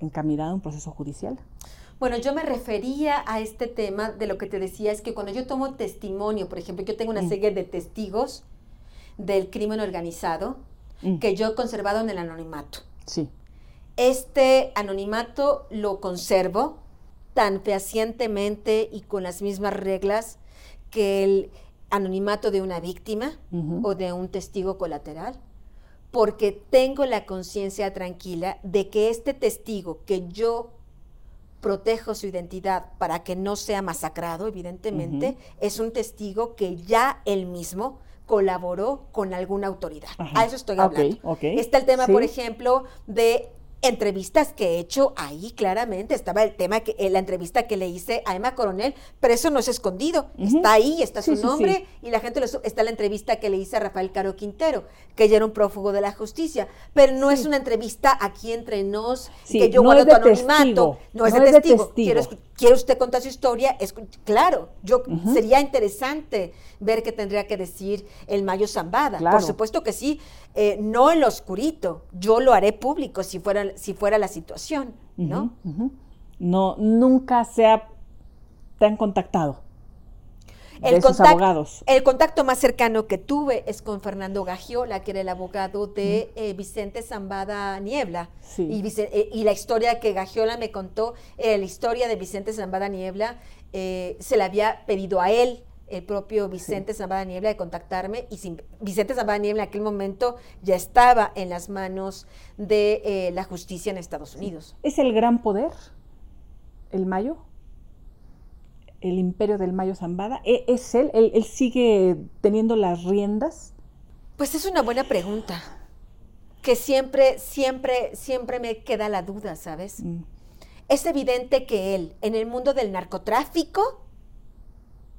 encaminado, un proceso judicial? Bueno, yo me refería a este tema de lo que te decía, es que cuando yo tomo testimonio, por ejemplo, yo tengo una mm. serie de testigos del crimen organizado mm. que yo he conservado en el anonimato. Sí. Este anonimato lo conservo tan fehacientemente y con las mismas reglas que el anonimato de una víctima o de un testigo colateral, porque tengo la conciencia tranquila de que este testigo que yo protejo su identidad para que no sea masacrado, evidentemente, es un testigo que ya él mismo colaboró con alguna autoridad. Ajá. A eso estoy hablando. Está el tema, Sí. por ejemplo, de entrevistas que he hecho ahí claramente. Estaba el tema que eh, la entrevista que le hice a Emma Coronel pero eso no es escondido. Está ahí está Sí, su sí, sí. nombre y la gente lo está la entrevista que le hice a Rafael Caro Quintero que ella era un prófugo de la justicia. Pero no es una entrevista aquí entre nos que yo no guardo es tu anonimato no es no de es de testigo, quiere usted contar su historia, Escu- claro, yo sería interesante ver qué tendría que decir el Mayo Zambada. Claro. Por supuesto que sí, eh, no en lo oscurito, yo lo haré público si fuera, si fuera la situación, ¿no? No, nunca se ha, te han contactado de sus contac- abogados. el contacto más cercano que tuve es con Fernando Gagiola, que era el abogado de eh, Vicente Zambada Niebla. Sí. Y, Vice- eh, y la historia que Gagiola me contó, eh, la historia de Vicente Zambada Niebla, eh, se la había pedido a él, el propio Vicente Zambada Niebla, de contactarme. Y sin- Vicente Zambada Niebla en aquel momento ya estaba en las manos de eh, la justicia en Estados Unidos. ¿Es el gran poder el Mayo? ¿El imperio del Mayo Zambada? ¿E- ¿Es él? ¿Él, él sigue teniendo las riendas? Pues es una buena pregunta. Que siempre, siempre, siempre me queda la duda, ¿sabes? Mm, Es evidente que él, en el mundo del narcotráfico,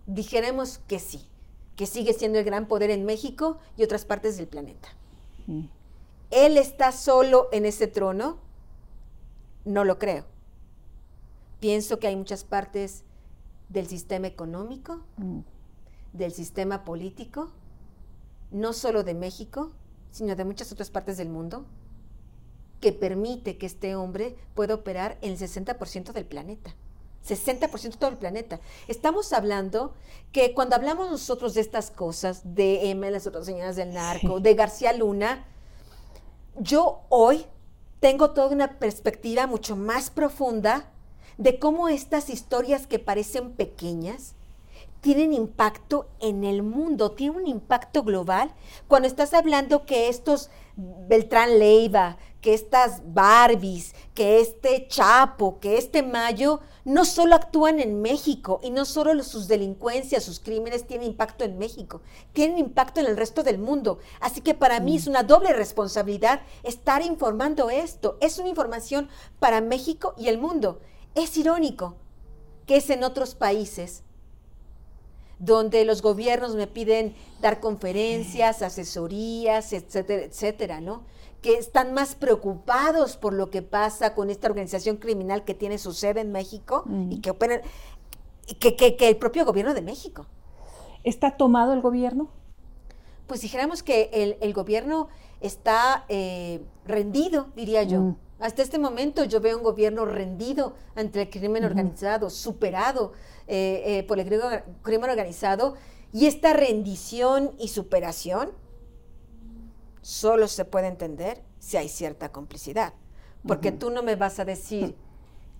dijéramos que sí, que sigue siendo el gran poder en México y otras partes del planeta. mm. ¿Él está solo en ese trono? No lo creo. Pienso que hay muchas partes del sistema económico, Mm. del sistema político, no solo de México, sino de muchas otras partes del mundo, que permite que este hombre pueda operar en el 60% del planeta. 60% de todo el planeta. Estamos hablando que cuando hablamos nosotros de estas cosas, de Emma, las otras señoras del narco, Sí. de García Luna, yo hoy tengo toda una perspectiva mucho más profunda de cómo estas historias que parecen pequeñas tienen impacto en el mundo, tienen un impacto global. Cuando estás hablando que estos Beltrán Leiva, que estas Barbies, que este Chapo, que este Mayo, no solo actúan en México y no solo sus delincuencias, sus crímenes tienen impacto en México, tienen impacto en el resto del mundo. Así que para mí es una doble responsabilidad estar informando esto. Es una información para México y el mundo. Es irónico que es en otros países donde los gobiernos me piden dar conferencias, asesorías, etcétera, etcétera, ¿no? Que están más preocupados por lo que pasa con esta organización criminal que tiene su sede en México y que opera que, que- que el propio gobierno de México. ¿Está tomado el gobierno? Pues dijéramos que el, el gobierno está eh, rendido, diría yo. Mm. Hasta este momento yo veo un gobierno rendido ante el crimen organizado, superado eh, eh, por el cri- crimen organizado. Y esta rendición y superación solo se puede entender si hay cierta complicidad. Porque tú no me vas a decir,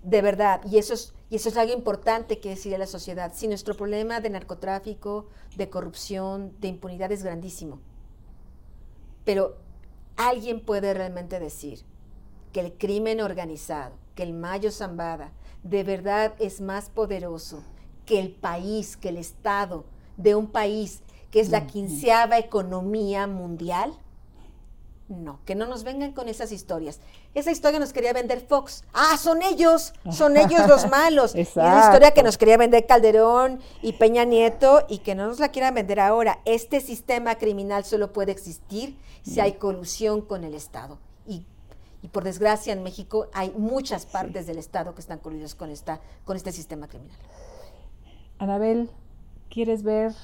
de verdad, y eso es, y eso es algo importante que decir a la sociedad, si nuestro problema de narcotráfico, de corrupción, de impunidad es grandísimo, pero alguien puede realmente decir que el crimen organizado, que el Mayo Zambada, de verdad es más poderoso que el país, que el Estado de un país que es la quinceava economía mundial? No, que no nos vengan con esas historias. Esa historia nos quería vender Fox. Ah, son ellos, son ellos los malos. Es la historia que nos quería vender Calderón y Peña Nieto y que no nos la quieran vender ahora. Este sistema criminal solo puede existir si hay colusión con el Estado. Y, y por desgracia en México hay muchas partes del Estado que están coludidos con, esta, con este sistema criminal. Anabel, ¿quieres ver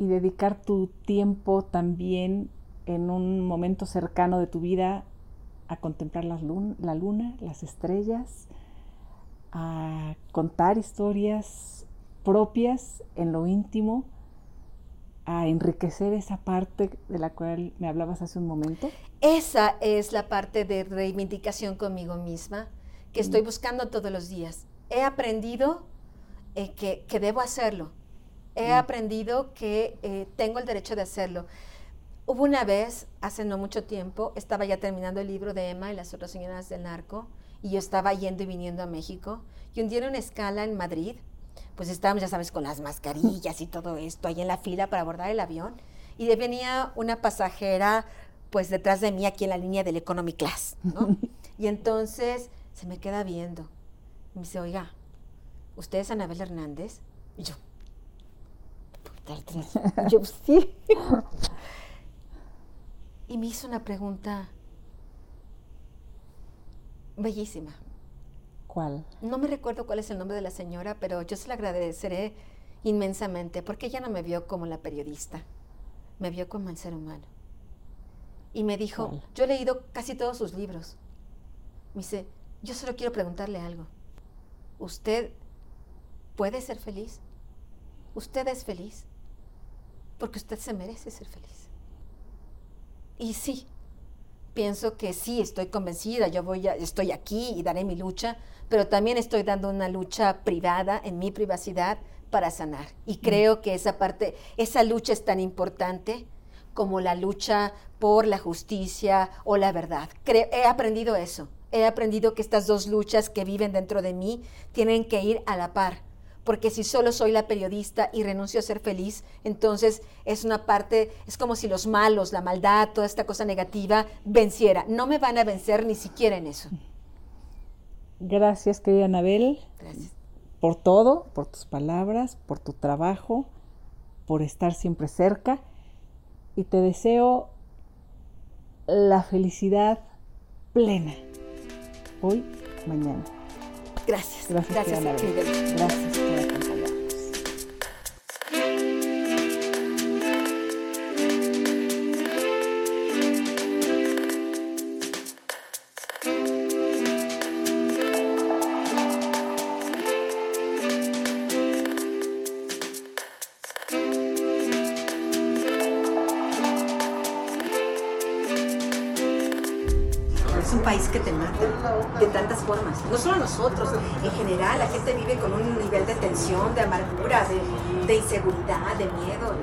y dedicar tu tiempo también en un momento cercano de tu vida a contemplar la luna, las estrellas, a contar historias propias en lo íntimo, a enriquecer esa parte de la cual me hablabas hace un momento? Esa es la parte de reivindicación conmigo misma que estoy buscando todos los días. He aprendido eh, que, que debo hacerlo. He aprendido que eh, tengo el derecho de hacerlo. Hubo una vez, hace no mucho tiempo, estaba ya terminando el libro de Emma y las otras señoras del narco, y yo estaba yendo y viniendo a México, y un día en una escala en Madrid, pues estábamos, ya sabes, con las mascarillas y todo esto, ahí en la fila para abordar el avión. Y de venía una pasajera, pues detrás de mí, aquí en la línea del Economy Class, ¿no? y entonces se me queda viendo. Me dice, oiga, ¿usted es Anabel Hernández? Y yo, yo sí. y me hizo una pregunta bellísima. ¿Cuál? No me recuerdo cuál es el nombre de la señora, pero yo se la agradeceré inmensamente porque ella no me vio como la periodista, me vio como el ser humano. Y me dijo, yo he leído casi todos sus libros. Me dice, yo solo quiero preguntarle algo. ¿Usted puede ser feliz? ¿Usted es feliz? Porque usted se merece ser feliz. Y sí, pienso que sí, estoy convencida, yo voy a, estoy aquí y daré mi lucha, pero también estoy dando una lucha privada, en mi privacidad, para sanar. Y mm. creo que esa parte, esa lucha es tan importante como la lucha por la justicia o la verdad. he aprendido eso. He aprendido que estas dos luchas que viven dentro de mí tienen que ir a la par porque si solo soy la periodista y renuncio a ser feliz, entonces es una parte, es como si los malos, la maldad, toda esta cosa negativa venciera. No me van a vencer ni siquiera en eso. Gracias, querida Anabel. Gracias. Por todo, por tus palabras, por tu trabajo, por estar siempre cerca. Y te deseo la felicidad plena, hoy, mañana. Gracias. Gracias, Gracias, Gracias de amargura, de, inseguridad, de miedo.